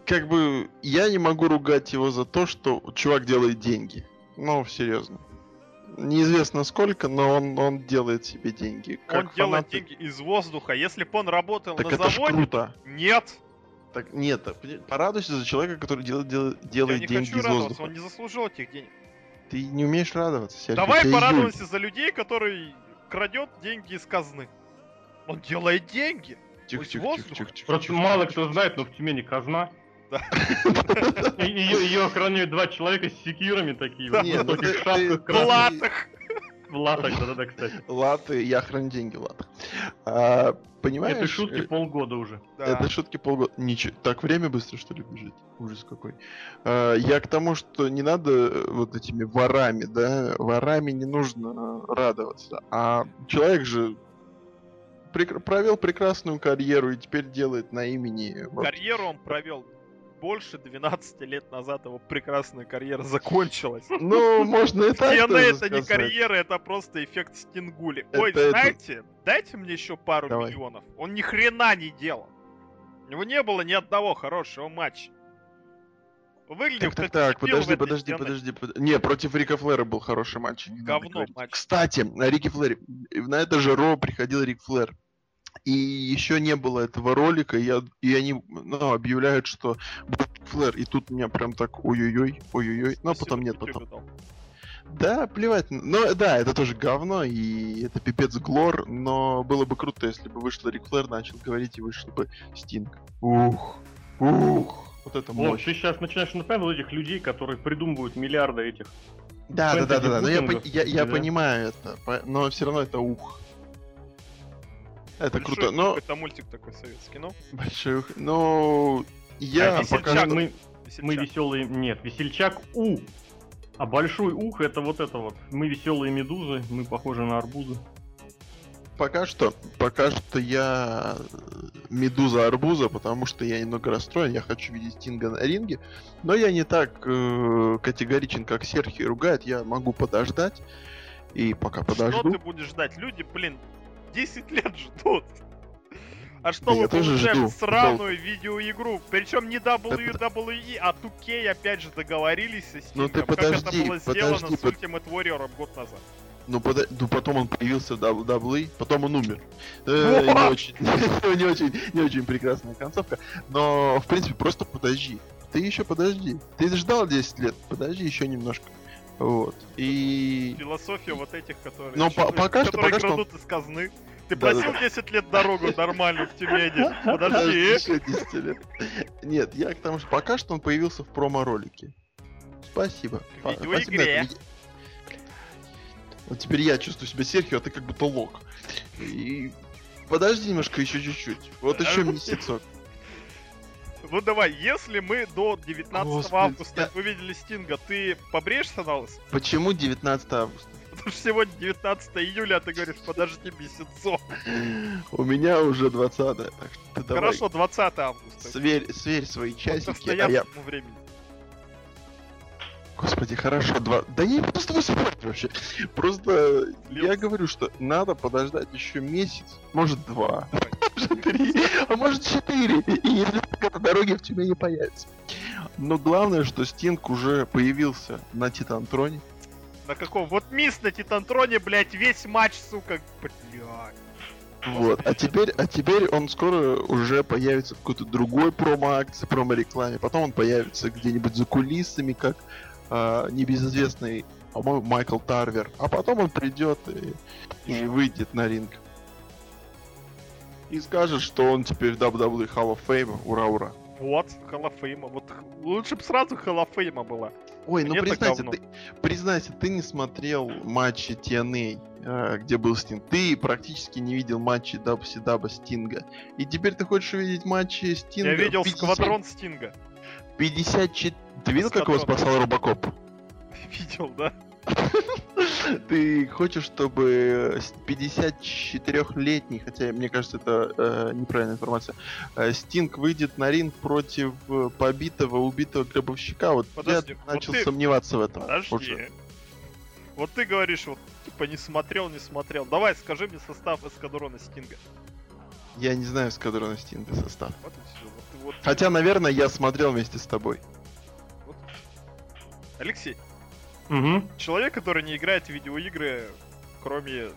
как бы я не могу ругать его за то, что чувак делает деньги. Ну, серьезно. Неизвестно сколько, но он, он делает себе деньги.
он
Как
делает
фанаты-
деньги из воздуха. Если бы он работал
Так
на
это
заводе,
круто.
нет.
Так нет, пони- порадуйся за человека, который делает, делает,
Я
делает
не
деньги
хочу
из
радоваться,
воздуха.
он не заслужил этих денег.
Ты не умеешь радоваться, Серхио.
Давай
июль.
порадуемся за людей, который крадет деньги из казны. Он делает деньги.
Тихо, тихо, тихо, тихо, тихо,
Просто
тихо,
мало
тихо,
кто
тихо.
знает, но в Тюмени казна. Ее, охраняют два человека с секьюрами такие, в высоких шапках
В
красных.
латах.
В латах, да-да-да, кстати.
Латы, я храню деньги в латах. А, понимаешь?
Этой шутки
э,
полгода уже.
Да.
Это шутки полгода. Ничего. Так время быстро, что ли, бежит? Ужас какой. А, я к тому, что не надо э, вот этими ворами, да, ворами не нужно э, радоваться. А человек же прек- провел прекрасную карьеру и теперь делает на имени.
Карьеру он провел больше 12 лет назад. Его прекрасная карьера закончилась.
Ну, можно и так тоже
это не
сказать.
карьера, это просто эффект Стингули.
Это-
Ой,
это-
знаете, дайте мне еще пару
Давай.
миллионов. Он ни хрена не делал. У него не было ни одного хорошего матча. Выглядел
Так, так, так, подожди, подожди, подожди, под- Не, против Рика Флэра был хороший матч. не
Говно матч.
Кстати, на Рике Флэре, на это же Ро приходил Рик Флэр. И еще не было этого ролика, и, я, и они ну, объявляют, что будет Рик Флэр. И тут меня прям так ой-ой-ой, ой-ой-ой. Но
Спасибо,
потом нет, потом.
дал.
Да, плевать. Но да, это тоже говно, и это пипец глор, но было бы круто, если бы вышел Рик Флэр, начал говорить, и вышел бы Стинг. Ух, ух. Вот это
Вот,
мощь.
ты сейчас начинаешь напоминать вот этих людей, которые придумывают миллиарды этих.
Да, да, да, да, да. Но я, я, я
да.
понимаю это, но все равно это ух. Это
Большой
круто, но
какой-то мультик такой советский, ну.
большой ух. Но я
А,
пока
Весельчак,
что...
мы, мы веселые. Нет, весельчак У. А большой ух это вот это вот. Мы веселые медузы, мы похожи на арбузы.
Пока что, пока что я медуза арбуза, потому что я немного расстроен, я хочу видеть Стинга на ринге, но я не так э, категоричен, как Серхи ругает, я могу подождать, и пока
Что
подожду.
ты будешь ждать? Люди, блин, 10 лет ждут. А что
Да тоже
получаем?
жду.
Сраную видеоигру. Причем не WWE, а 2K опять же договорились со Steam.
Ну ты
как это
подожди,
было сделано
подожди,
с
под-
Ultimate Warrior год назад.
Ну, пода- ну, потом он появился в WWE, потом он умер. Э, Не очень, не очень, не очень прекрасная концовка. Но, в принципе, просто подожди. Ты еще подожди. Ты ждал 10 лет, подожди еще немножко. Вот. И...
Философия вот этих, которые,
Но по-
чё-
пока что-
которые
пока что-
крадут из казны. Ты
Да, да,
просил 10 лет дорогу нормальную в Тюмени. Подожди.
еще 10 лет. Нет, я к тому, что пока что он появился в промо-ролике. Спасибо. Фа-
видеоигре.
Вот теперь я чувствую себя Серхио, а ты как будто лок. И подожди немножко еще чуть-чуть. Вот еще месяцок.
Ну давай, если мы до 19
Господи,
августа
я-
увидели Стинга, ты побреешься на лысо?
Почему 19 августа?
Потому что сегодня 19 июля, а ты говоришь, подожди месяцок.
У меня уже 20 так что ты давай.
Хорошо, 20 августа.
Сверь, сверь свои часики, а я...
времени.
Господи, хорошо, два... Да я не буду с тобой спорить вообще. Просто я
Лев.
говорю, что надо подождать еще месяц, может два, может три, а может четыре, и если это дороги в тебе не появится. Но главное, что Стинг уже появился на Титантроне.
На каком? Вот мисс на Титантроне, блядь, весь матч, сука, блядь.
Вот. А теперь, а теперь он скоро уже появится в какой-то другой промо-акции, промо-рекламе. Потом он появится где-нибудь за кулисами, как а, небезызвестный, по-моему, Майкл Тарвер. А потом он придет и, и выйдет на ринг. И скажет, что он теперь в WWE Hall of Fame. Ура, ура.
Вот, Hall of Fame а. Вот х- лучше бы сразу Hall of Fame а была.
Ой, ну
Мне-то
признайся, ты, признайся, ты не смотрел матчи TNA, э, где был Стинг. Ты практически не видел матчи WCW Стинга. И теперь ты хочешь увидеть матчи Стинга?
Я видел
50
сквадрон Стинга.
54... Ты видел, как его спасал Робокоп?
Видел, да?
Ты хочешь, чтобы 54-летний, хотя мне кажется, это э, неправильная информация, э, Стинг выйдет на ринг против э, побитого, убитого гробовщика? Вот
Подожди,
я
вот
начал
ты-
сомневаться в этом.
Подожди.
уже.
Вот ты говоришь, вот, типа, не смотрел, не смотрел. Давай, скажи мне состав эскадрона Стинга.
Я не знаю эскадрона Стинга состав.
Вот и всё. Вот-
Хотя, наверное, я смотрел вместе с тобой.
вот. Алексей,
Мгм.
человек, который не играет в видеоигры, кроме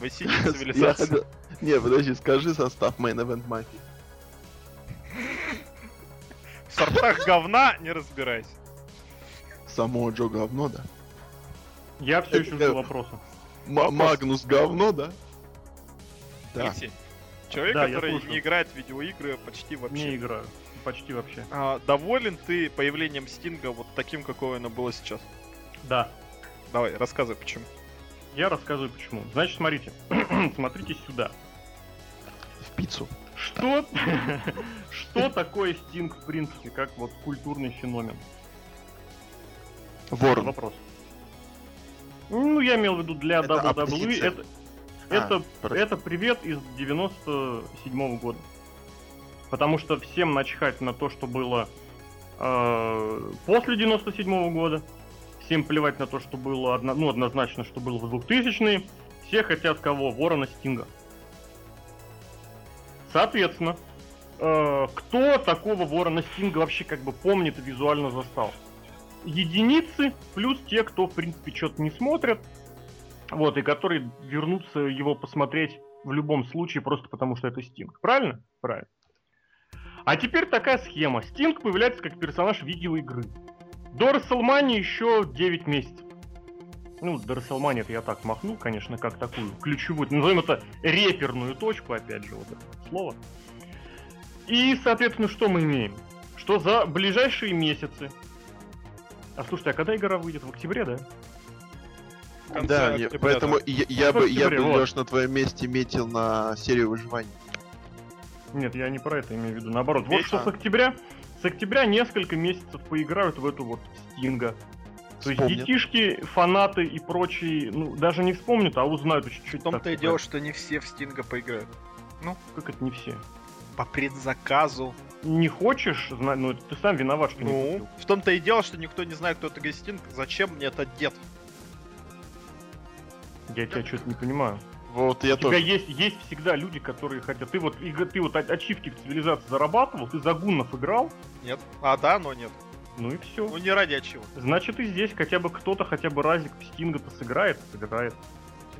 Vice City
Я
цивилизации.
Не, подожди, скажи состав Main Event Mafia.
В сортах говна не разбирайся.
Само Джо говно, да?
Я все еще жду вопроса.
М-
Вопрос.
Магнус говно, да? Да.
Алексей, человек,
Да,
который не играет в видеоигры почти
Не
вообще.
играю. Почти вообще.
А, доволен ты появлением Стинга вот таким, какое оно было сейчас?
Да.
Давай, рассказывай, почему.
Я рассказываю почему. Значит, смотрите. Смотрите сюда.
В пиццу.
Что, что такое Стинг, в принципе, как вот культурный феномен?
Ворон.
Вопрос. Ну, я имел в виду для
Это
WWE.
оппозиция.
Это,
А,
это,
хорошо.
это привет из 97 года. Потому что всем начхать на то, что было э, после 97 года. Всем плевать на то, что было одно, ну, однозначно, что было в 2000-е. Все хотят кого? Ворона Стинга. Соответственно, э, кто такого Ворона Стинга вообще как бы помнит и визуально застал? Единицы, плюс те, кто, в принципе, что-то не смотрят, вот, и которые вернутся его посмотреть в любом случае, просто потому что это Стинг. Правильно? Правильно. А теперь такая схема. Стинг появляется как персонаж видеоигры. До Расселмани еще 9 месяцев. Ну, до Расселмани это я так махнул, конечно, как такую ключевую, назовем это реперную точку, опять же, вот это слово. И, соответственно, что мы имеем? Что за ближайшие месяцы... А слушайте, а когда игра выйдет? В октябре, да?
Конце
Да, не-
октября,
поэтому
да.
я, я
В
бы, я бы
вот.
Леш, на твоем месте метил на серию выживания.
Нет, я не про это имею в виду. Наоборот, вот
Вечер.
что с октября, с октября несколько месяцев поиграют в эту вот Стинга. То есть детишки, фанаты и прочие, ну, даже не вспомнят, а узнают чуть-чуть.
В том-то и дело, что не все в Стинга поиграют.
Как это не все?
По предзаказу.
Не хочешь, знать, ну, это ты сам виноват, что не
Ну,
купил.
в том-то и дело, что никто не знает, кто такой Стинг. Зачем мне этот дед?
Я тебя что-то не понимаю.
Вот я
У тебя
тоже.
есть, есть всегда люди, которые хотят. Ты вот, ты вот ачивки в цивилизации зарабатывал, ты за гуннов играл,
Нет. А, да, но нет.
ну и все.
Ну не ради а чего.
Значит, и здесь хотя бы кто-то, хотя бы разик в Стинга-то сыграет, сыграет.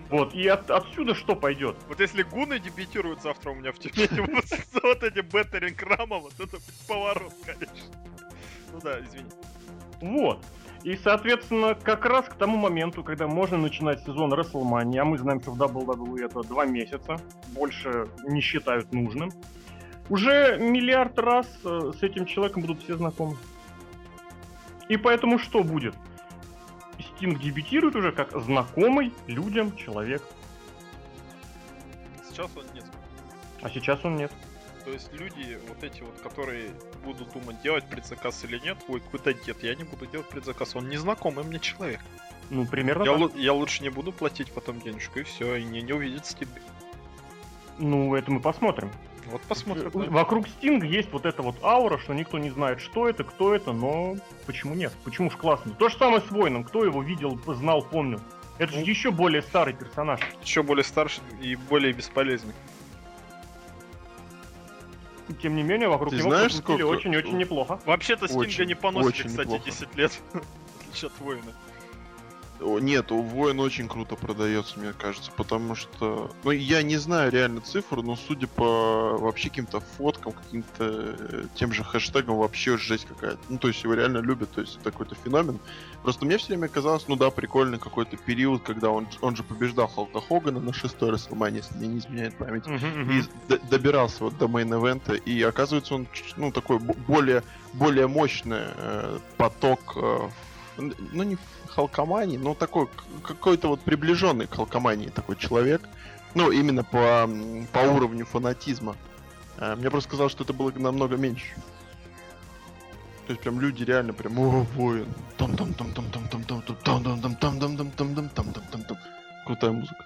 Вот, и от- отсюда что пойдет?
Вот если гуны дебютируют завтра у меня в Тюмени, вот вот эти беттеринг рама, вот это поворот, конечно. Ну да, извини.
Вот. И, соответственно, как раз к тому моменту, когда можно начинать сезон WrestleMania, а мы знаем, что в WWE это два месяца, больше не считают нужным, уже миллиард раз э, с этим человеком будут все знакомы. И поэтому что будет? Стинг дебютирует уже как знакомый людям человек.
Сейчас он нет.
А сейчас он нет.
То есть люди, вот эти вот, которые будут думать, делать предзаказ или нет, ой, какой-то дед, я не буду делать предзаказ, он незнакомый мне человек.
Ну, примерно
Я, лу- я лучше не буду платить потом денежку, и все, и не, не увидит Стинга.
Ну, это мы посмотрим.
Вот посмотрим. да.
Вокруг Стинга есть вот эта вот аура, что никто не знает, что это, кто это, но почему нет? Почему ж классно? То же самое с Воином. Кто его видел, знал, помнил. Это же
Ну.
еще более старый персонаж.
Еще более старший и более бесполезный.
Тем не менее, вокруг
Ты
него
знаешь, сколько-
очень-очень неплохо.
Вообще-то Стинга не
очень
кстати,
неплохо.
10 лет. В отличие от воина.
О, Нет, у Воин очень круто продается, мне кажется, потому что... Ну, я не знаю реально цифр, но судя по вообще каким-то фоткам, каким-то э, тем же хэштегам, вообще жесть какая-то. Ну, то есть его реально любят, то есть это какой-то феномен. Просто мне все время казалось, ну да, прикольный какой-то период, когда он, он же побеждал Халка Хогана на шестой Расселмане, если мне не изменяет память. И д- добирался вот до мейн-эвента, и оказывается он, ну, такой более, более мощный э, поток э, ну не халкомании, но такой, какой-то вот приближенный к халкомании такой человек. Ну, именно по, по уровню фанатизма. А, Мне просто сказал, что это было намного меньше. То есть прям люди реально прям, о, воин. там там там там там там там там там там там там там там там там там там там Крутая музыка.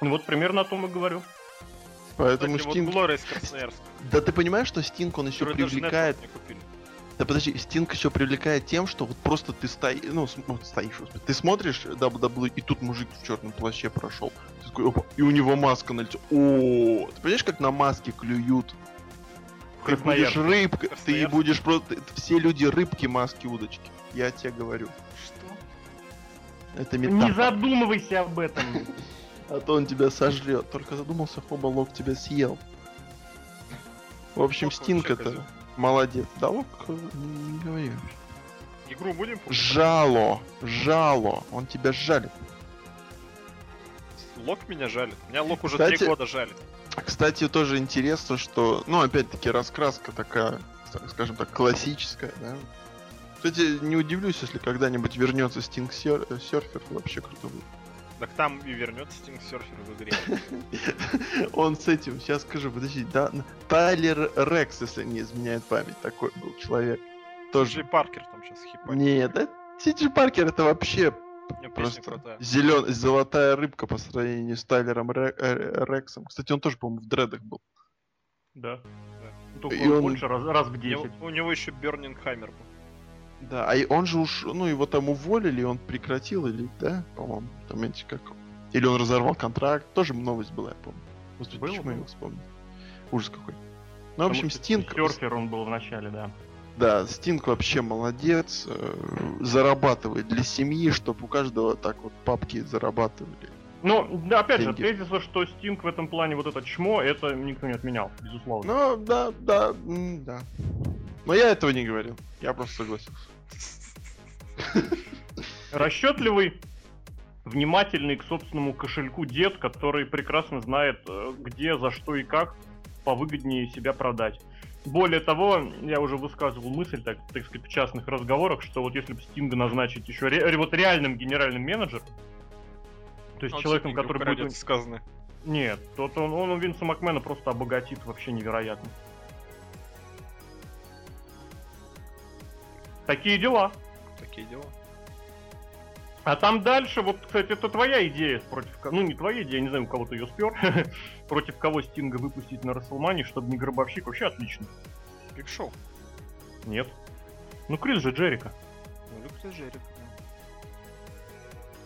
Ну вот примерно о том и говорю.
Поэтому
Кстати, вот
Стинг...
Глория из Красноярска.
Да ты понимаешь, что Стинг, он еще привлекает...
Не.
Да подожди, Стинг еще привлекает тем, что вот просто ты стоишь, ну, см- вот стоишь, ты смотришь WWE, и тут мужик в черном плаще прошел. Ты такой, опа, и у него маска на лице. О, ты понимаешь, как на маске клюют? Ты будешь рыбка, ты будешь просто... Все люди рыбки, маски, удочки. Я тебе говорю.
Что?
Это
Не
метафора.
задумывайся об этом.
А то он тебя сожрет. Только задумался, хоба, Лок тебя съел. В общем, Стинг это. Молодец. Да, Лок, э, не говори.
Игру будем покупать?
Жало, жало. Он тебя жалит.
Лок меня жалит. Меня Лок уже
Кстати-
три года жалит.
Кстати, тоже интересно, что, ну, опять-таки, раскраска такая, так скажем так, классическая, да. Кстати, не удивлюсь, если когда-нибудь вернется Стинг Серфер, вообще круто будет.
Так там и вернется Стинг Серфер в игре.
Он с этим, сейчас скажу, подожди, да, Тайлер Рекс, если не изменяет память, такой был человек.
Тоже
Тоже.
Паркер там сейчас хипать.
Нет, да, Сиджи Паркер это вообще просто зелен... золотая рыбка по сравнению с Тайлером э, Рексом. Кстати, он тоже, по-моему, в дредах был.
Да. Только
И он-
больше раз, раз в
У него,
10.
у него еще Бернинг Хаммер был.
Да, а он же уж, ну, его там уволили, он прекратил, или, да, по-моему, там эти как... Или он разорвал контракт, тоже новость была, я помню. Господи,
Было,
почему я его вспомнил? Ужас какой. Ну, в общем, Стинг...
Серфер он был в начале, да.
Да, Стинг вообще молодец, э, зарабатывает для семьи, чтобы у каждого так вот папки зарабатывали.
Ну, да, опять же,
Деньги.
тезиса, что Стинг в этом плане вот это чмо, это никто не отменял, безусловно.
Ну, да, да, да. Но я этого не говорил, я просто согласился.
Расчетливый, внимательный к собственному кошельку дед, который прекрасно знает, э, где, за что и как повыгоднее себя продать. Более того, я уже высказывал мысль, так, так сказать, в частных разговорах, что вот если бы Стинга назначить еще ре- вот реальным генеральным менеджером, то есть
Он
человеком,
деньги
который будет...
сказано.
Нет, тот он, он Винса Макмена просто обогатит вообще невероятно. Такие дела.
Такие дела.
А там дальше, вот, кстати, это твоя идея против Ну, не твоя идея, не знаю, у кого ты ее спер. против кого Стинга выпустить на Расселмане, чтобы не гробовщик, вообще отлично.
Биг Шоу.
Нет. Ну, Крис же Джерика.
Ну, Люк Джерик, да.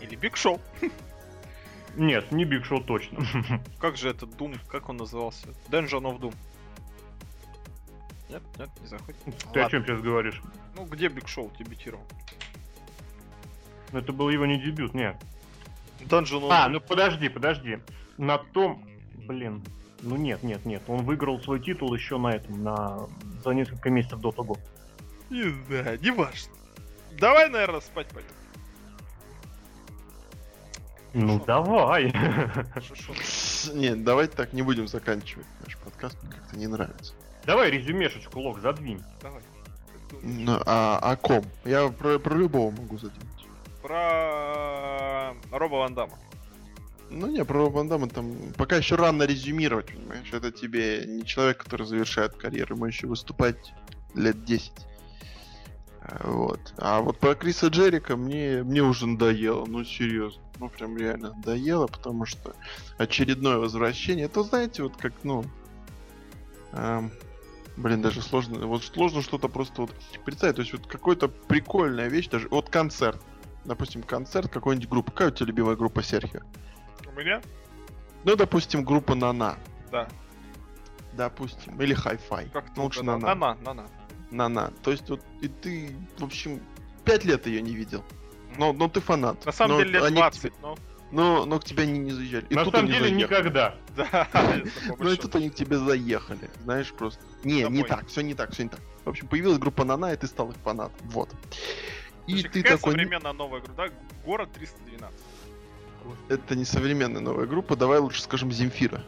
Или Биг Шоу.
Нет, не Биг Шоу точно.
Как же этот Doom, как он назывался? Dungeon of Doom. Нет, нет, не заходит.
Ты о чем сейчас говоришь?
Ну, где Биг Шоу дебютировал?
Это был его не дебют, нет.
Dungeon of
А,
Doom.
ну подожди, подожди. На том... Блин. Ну нет, нет, нет. Он выиграл свой титул еще на этом, на... за несколько месяцев до того.
Не знаю, не важно. Давай, наверное, спать пойдем.
Ну
Шо?
давай.
Нет, давайте так не будем заканчивать наш подкаст, мне как-то не нравится.
давай резюмешечку, Лок, задвинь.
Давай.
Ну, а о ком? Я про, про любого могу задумать.
Про Роба Ван Дамма.
Ну не, про Ван Дамма там пока еще рано резюмировать, понимаешь? Это тебе не человек, который завершает карьеру, ему еще выступать лет 10. Вот. А вот про Криса Джерика мне, мне уже надоело, ну серьезно. Ну прям реально надоело, потому что очередное возвращение. Это знаете, вот как, ну... эм, блин, даже сложно. Вот сложно что-то просто вот представить. То есть вот какой-то прикольная вещь, даже вот концерт. Допустим, концерт какой-нибудь группы. Какая у тебя любимая группа Серхио?
У меня?
Ну, допустим, группа Нана.
Да.
Допустим. Или Hi-Fi.
Как
ну, лучше
на
Нана.
на на на
Нана. То есть вот и ты, в общем, пять лет ее не видел. Но, но ты фанат.
На самом
Но
деле лет
они к
20,
тебе-
но...
но, но к тебе они не заезжали. И
На
тут
самом деле
заехали.
никогда.
Да, по
Ну и тут они к тебе заехали. Знаешь, просто. Не, не так, все не так, все не так. В общем, появилась группа Нана, и ты стал их фанатом. Вот. И ты такой. «Не,
современная новая игра, да? Город 312.
Это не современная новая группа, давай лучше скажем Земфира.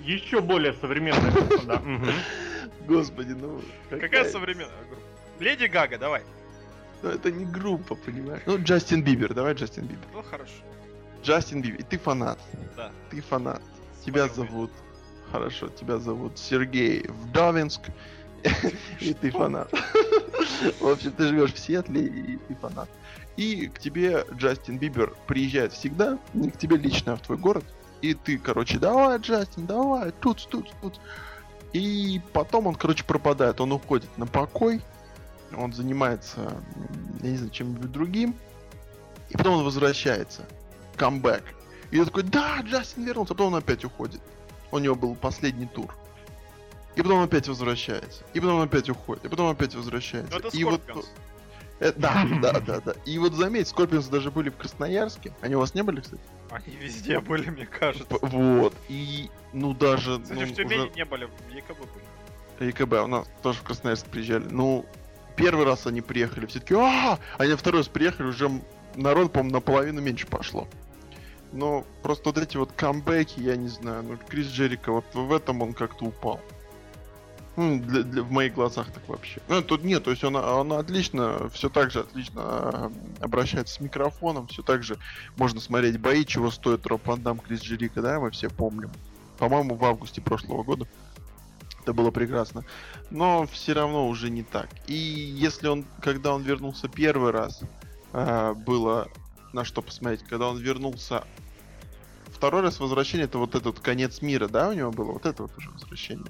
Еще более современная группа, да.
Господи, ну...
Какая современная группа? Леди Гага, давай.
Ну это не группа, понимаешь? Ну, Джастин Бибер, давай Джастин Бибер.
Ну хорошо.
Джастин Бибер, и ты фанат.
Да.
Ты фанат. Тебя
Споем
зовут... Хорошо, тебя зовут Сергей Вдовинск. И ты фанат. В общем, ты живешь в Сиэтле, и ты фанат. И к тебе Джастин Бибер приезжает всегда, не к тебе лично, а в твой город. И ты, короче, давай, Джастин, давай, тут, тут, тут. И потом он, короче, пропадает. Он уходит на покой. Он занимается, я не знаю, чем-нибудь другим. И потом он возвращается. Камбэк. И я такой, да, Джастин вернулся. А потом он опять уходит. У него был последний тур. И потом он опять возвращается. И потом он опять уходит. И потом он опять возвращается.
Ну это
и вот,
Скорпионс.
Э, да, да, да, да. И вот заметь, Скорпионс даже были в Красноярске. Они у вас не были, кстати?
Они везде были, мне кажется.
П- Вот. И, ну, даже...
Кстати,
ну,
в Тюмени
уже-
не были, в ЕКБ были.
ЕКБ, у нас тоже в Красноярск приезжали. Ну, первый раз они приехали, все таки а Они на второй раз приехали, уже народ, по-моему, наполовину меньше пошло. Но просто вот эти вот камбэки, я не знаю, ну, Крис Джерико, вот в этом он как-то упал. Ну, для, для- в моих глазах так вообще. Ну, тут нет, то есть он, он отлично, все так же отлично а, обращается с микрофоном, все так же можно смотреть бои, чего стоит Роб Ван Дам, Крис Джерика, да, мы все помним. По-моему, в августе прошлого года. Это было прекрасно. Но все равно уже не так. И если он, когда он вернулся первый раз, а, было на что посмотреть. Когда он вернулся второй раз возвращение, это вот этот конец мира, да, у него было? Вот это вот уже возвращение.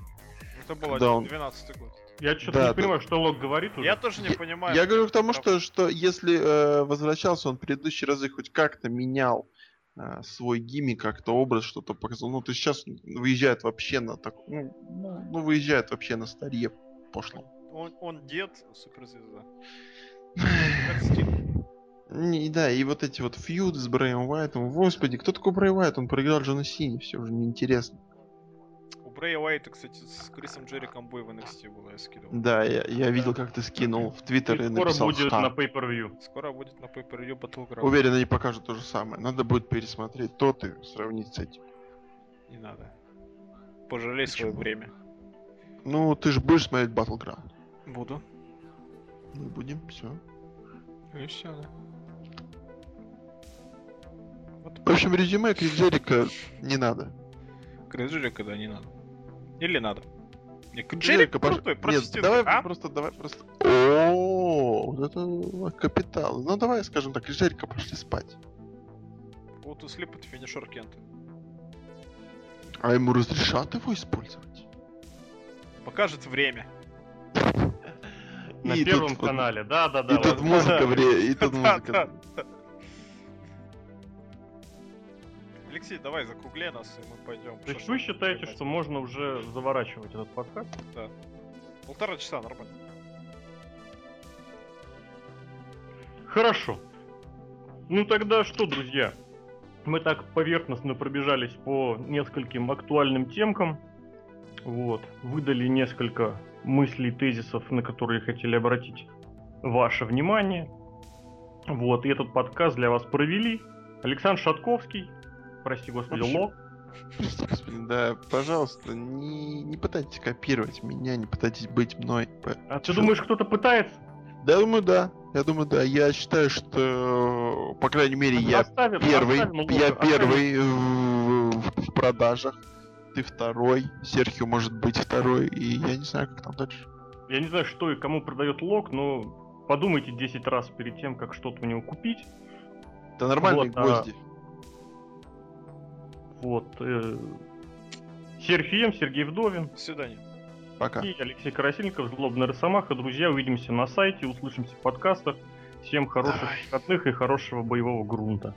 Это был
он-
12 год.
Я что-то
Да,
не
да.
понимаю, что Лок говорит уже.
Я тоже не
Я-
понимаю.
Я говорю к тому, что, что если э, возвращался он предыдущие разы хоть как-то менял э, свой гиммик, как-то образ, что-то показал. Ну, то есть сейчас выезжает вообще на так, ну, ну, выезжает вообще на старье пошло.
Он, он дед, суперзвезда.
Не, да, и вот эти вот фьюды с Брэем Уайтом. Господи, кто такой Брэй Уайт? Он проиграл Джона Сини, все уже неинтересно.
Брэя Уайта, кстати, с Крисом Джериком бой в NXT было, я скидывал.
Да, я, я видел, как ты скинул в Твиттер и
И скоро
написал
будет
«Ха».
на Pay-Per-View.
Скоро будет на Pay-Per-View Battleground.
Уверен, они покажут то же самое. Надо будет пересмотреть тот и сравнить с этим.
Не надо. Пожалей свое время.
Ну, ты же будешь смотреть Battleground.
Буду.
Ну, будем, все.
И все, да. Вот
В общем, резюме Крис Джерика не надо.
Крис Джерика, да, не надо. Или надо. Не, Джерик крутой,
Нет,
проститутка,
давай
а?
просто, давай просто... О, вот это капитал. Ну, давай, скажем так, Джерика пошли спать.
Вот у Слип это финишер Кента.
А ему разрешат его использовать?
Покажет время.
На
И
первом
тут вот-
канале, да-да-да.
И тут
ладно.
музыка вре, и тут
Да,
музыка.
Алексей, давай закругляй нас, и мы пойдем.
То есть вы считаете, что можно уже заворачивать этот подкаст?
Полтора часа, нормально.
Хорошо. Ну тогда что, друзья? Мы так поверхностно пробежались по нескольким актуальным темкам. Вот. Выдали несколько мыслей, тезисов, на которые хотели обратить ваше внимание. Вот. И этот подкаст для вас провели Александр Шатковский, прости господи,
господи, да, пожалуйста, не, не пытайтесь копировать меня, не пытайтесь быть мной.
А ты думаешь, кто-то пытается?
Да, думаю, да. Я думаю, да. Я считаю, что, по крайней мере, я
Оставим-
первый,
оставим
я
оставим.
первый в, в продажах. Ты второй, Серхио может быть второй, и я не знаю, как там дальше.
Я не знаю, что и кому продает Лок, но подумайте 10 раз перед тем, как что-то у него купить.
Это нормальные
Вот, а-
гвозди.
Вот. Э... Серфием, Сергей Вдовин
До свидания.
Пока.
и Алексей Красильников, Злобный Росомаха. Друзья, увидимся на сайте, услышимся в подкастах. Всем хороших
Давай.
выходных и хорошего боевого грунта.